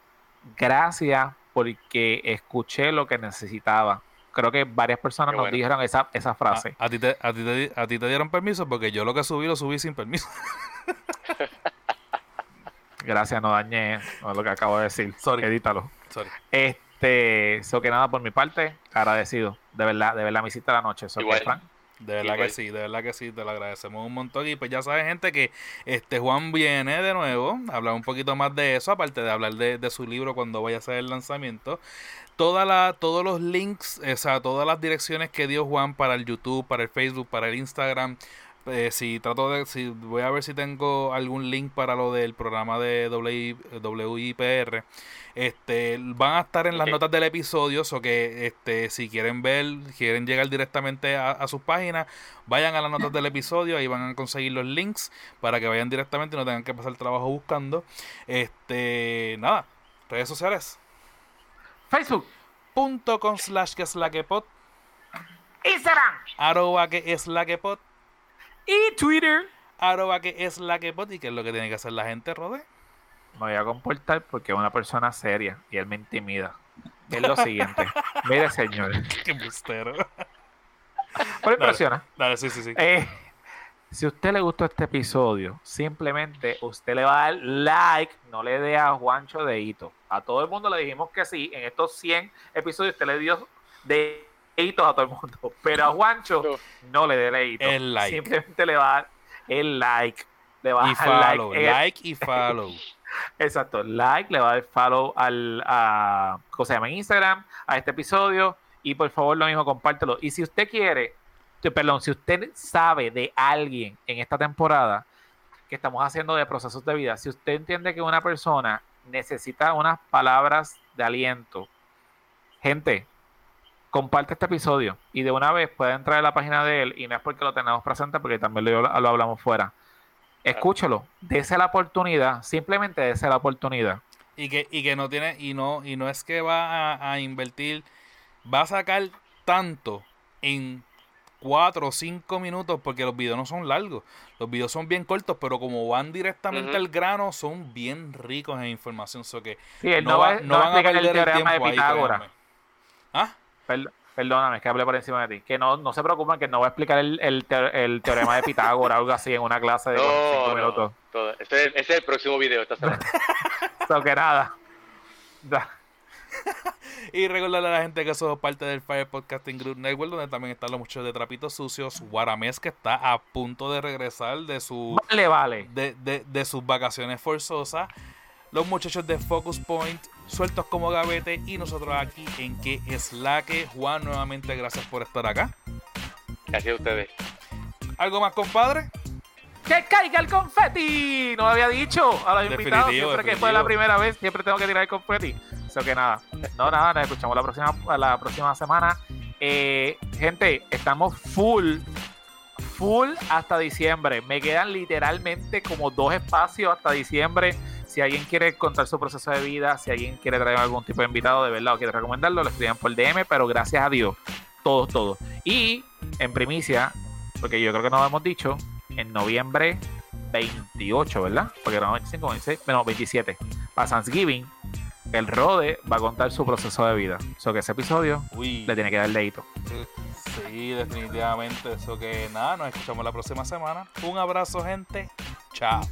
gracias porque escuché lo que necesitaba. Creo que varias personas Qué nos bueno. dijeron esa, esa frase. A, a ti te, a, ti te, a ti te dieron permiso porque yo lo que subí lo subí sin permiso. [LAUGHS] Gracias, no dañé lo que acabo de decir. Sorry. Edítalo. Sorry. Este, eso que nada por mi parte, agradecido. De verdad, de verdad me hiciste la noche. So que, Igual. Frank, De verdad que sí, de verdad que sí, te lo agradecemos un montón. Y pues ya saben, gente, que este Juan viene de nuevo a hablar un poquito más de eso, aparte de hablar de, de su libro cuando vaya a hacer el lanzamiento. Toda la, todos los links, o sea, todas las direcciones que dio Juan para el YouTube, para el Facebook, para el Instagram. Eh, si trato de, si voy a ver si tengo algún link para lo del programa de WI WIPR. Este, van a estar en las notas del episodio, o que este, si quieren ver, quieren llegar directamente a, a sus páginas, vayan a las notas del episodio, ahí van a conseguir los links para que vayan directamente y no tengan que pasar trabajo buscando. Este, nada, redes sociales. Facebook, Punto com slash que es la que pod, Instagram arroba que es la que pod, y Twitter. arroba que es la que pod, y que es lo que tiene que hacer la gente, Rode. Me voy a comportar porque es una persona seria y él me intimida. Es lo [LAUGHS] siguiente. Mire, señor. Qué bustero. Por impresiona. Dale, sí, sí, sí. Eh, si a usted le gustó este episodio, simplemente usted le va a dar like, no le dé a Juancho dedito. A todo el mundo le dijimos que sí. En estos 100 episodios usted le dio deditos a todo el mundo. Pero a Juancho no le dé dedito. El like. Simplemente le va a dar el like. Le va Y a dar follow, like. Eh, like y follow. [LAUGHS] Exacto, like, le va a dar follow al, a, ¿cómo se llama? En Instagram, a este episodio y por favor lo mismo, compártelo. Y si usted quiere, perdón, si usted sabe de alguien en esta temporada que estamos haciendo de procesos de vida, si usted entiende que una persona necesita unas palabras de aliento, gente, comparte este episodio y de una vez puede entrar a la página de él y no es porque lo tenemos presente, porque también lo, lo hablamos fuera. Escúchelo, dése la oportunidad, simplemente dése la oportunidad. Y que, y que no tiene, y no, y no es que va a, a invertir, va a sacar tanto en cuatro o cinco minutos, porque los videos no son largos, los videos son bien cortos, pero como van directamente al grano, son bien ricos en información. So que Sí, él no, no, va- va, no no va a van a explicar el perder el teorema de tiempo ahí, Pitágoras. ¿Ah? Per- perdóname, es que hablé por encima de ti. Que no, no se preocupen que no va a explicar el, el, te- el teorema de Pitágoras [LAUGHS] o algo así en una clase de como cinco No, minutos. no. Ese, es- ese es el próximo video esta semana. [LAUGHS] So que nada. Da- [LAUGHS] Y recordarle a la gente que somos parte del Fire Podcasting Group Network, donde también están los muchachos de Trapitos Sucios. Guaramés, que está a punto de regresar de su Vale, vale. de, de- de sus vacaciones forzosas. Los muchachos de Focus Point, sueltos como gavete. Y nosotros aquí en que es la que. Juan, nuevamente gracias por estar acá. Gracias a ustedes. ¿Algo más, compadre? ¡Que caiga el confeti! No lo había dicho a los invitados. Definitivo, Siempre que fue la definitivo. primera vez, siempre tengo que tirar el confeti. Eso que nada. No, nada, nos escuchamos la próxima, la próxima semana. Eh, gente, estamos full, full hasta diciembre. Me quedan literalmente como dos espacios hasta diciembre. Si alguien quiere contar su proceso de vida, si alguien quiere traer algún tipo de invitado de verdad o quiere recomendarlo, lo escriban por DM, pero gracias a Dios, todos, todos. Y en primicia, porque yo creo que no lo hemos dicho, en noviembre 28, ¿verdad? Porque era 25, 26, no, 27. Para Thanksgiving, el Rode va a contar su proceso de vida. O sea que ese episodio Uy, le tiene que dar el dedito. sí, definitivamente. Eso que nada, nos escuchamos la próxima semana. Un abrazo, gente. Chao.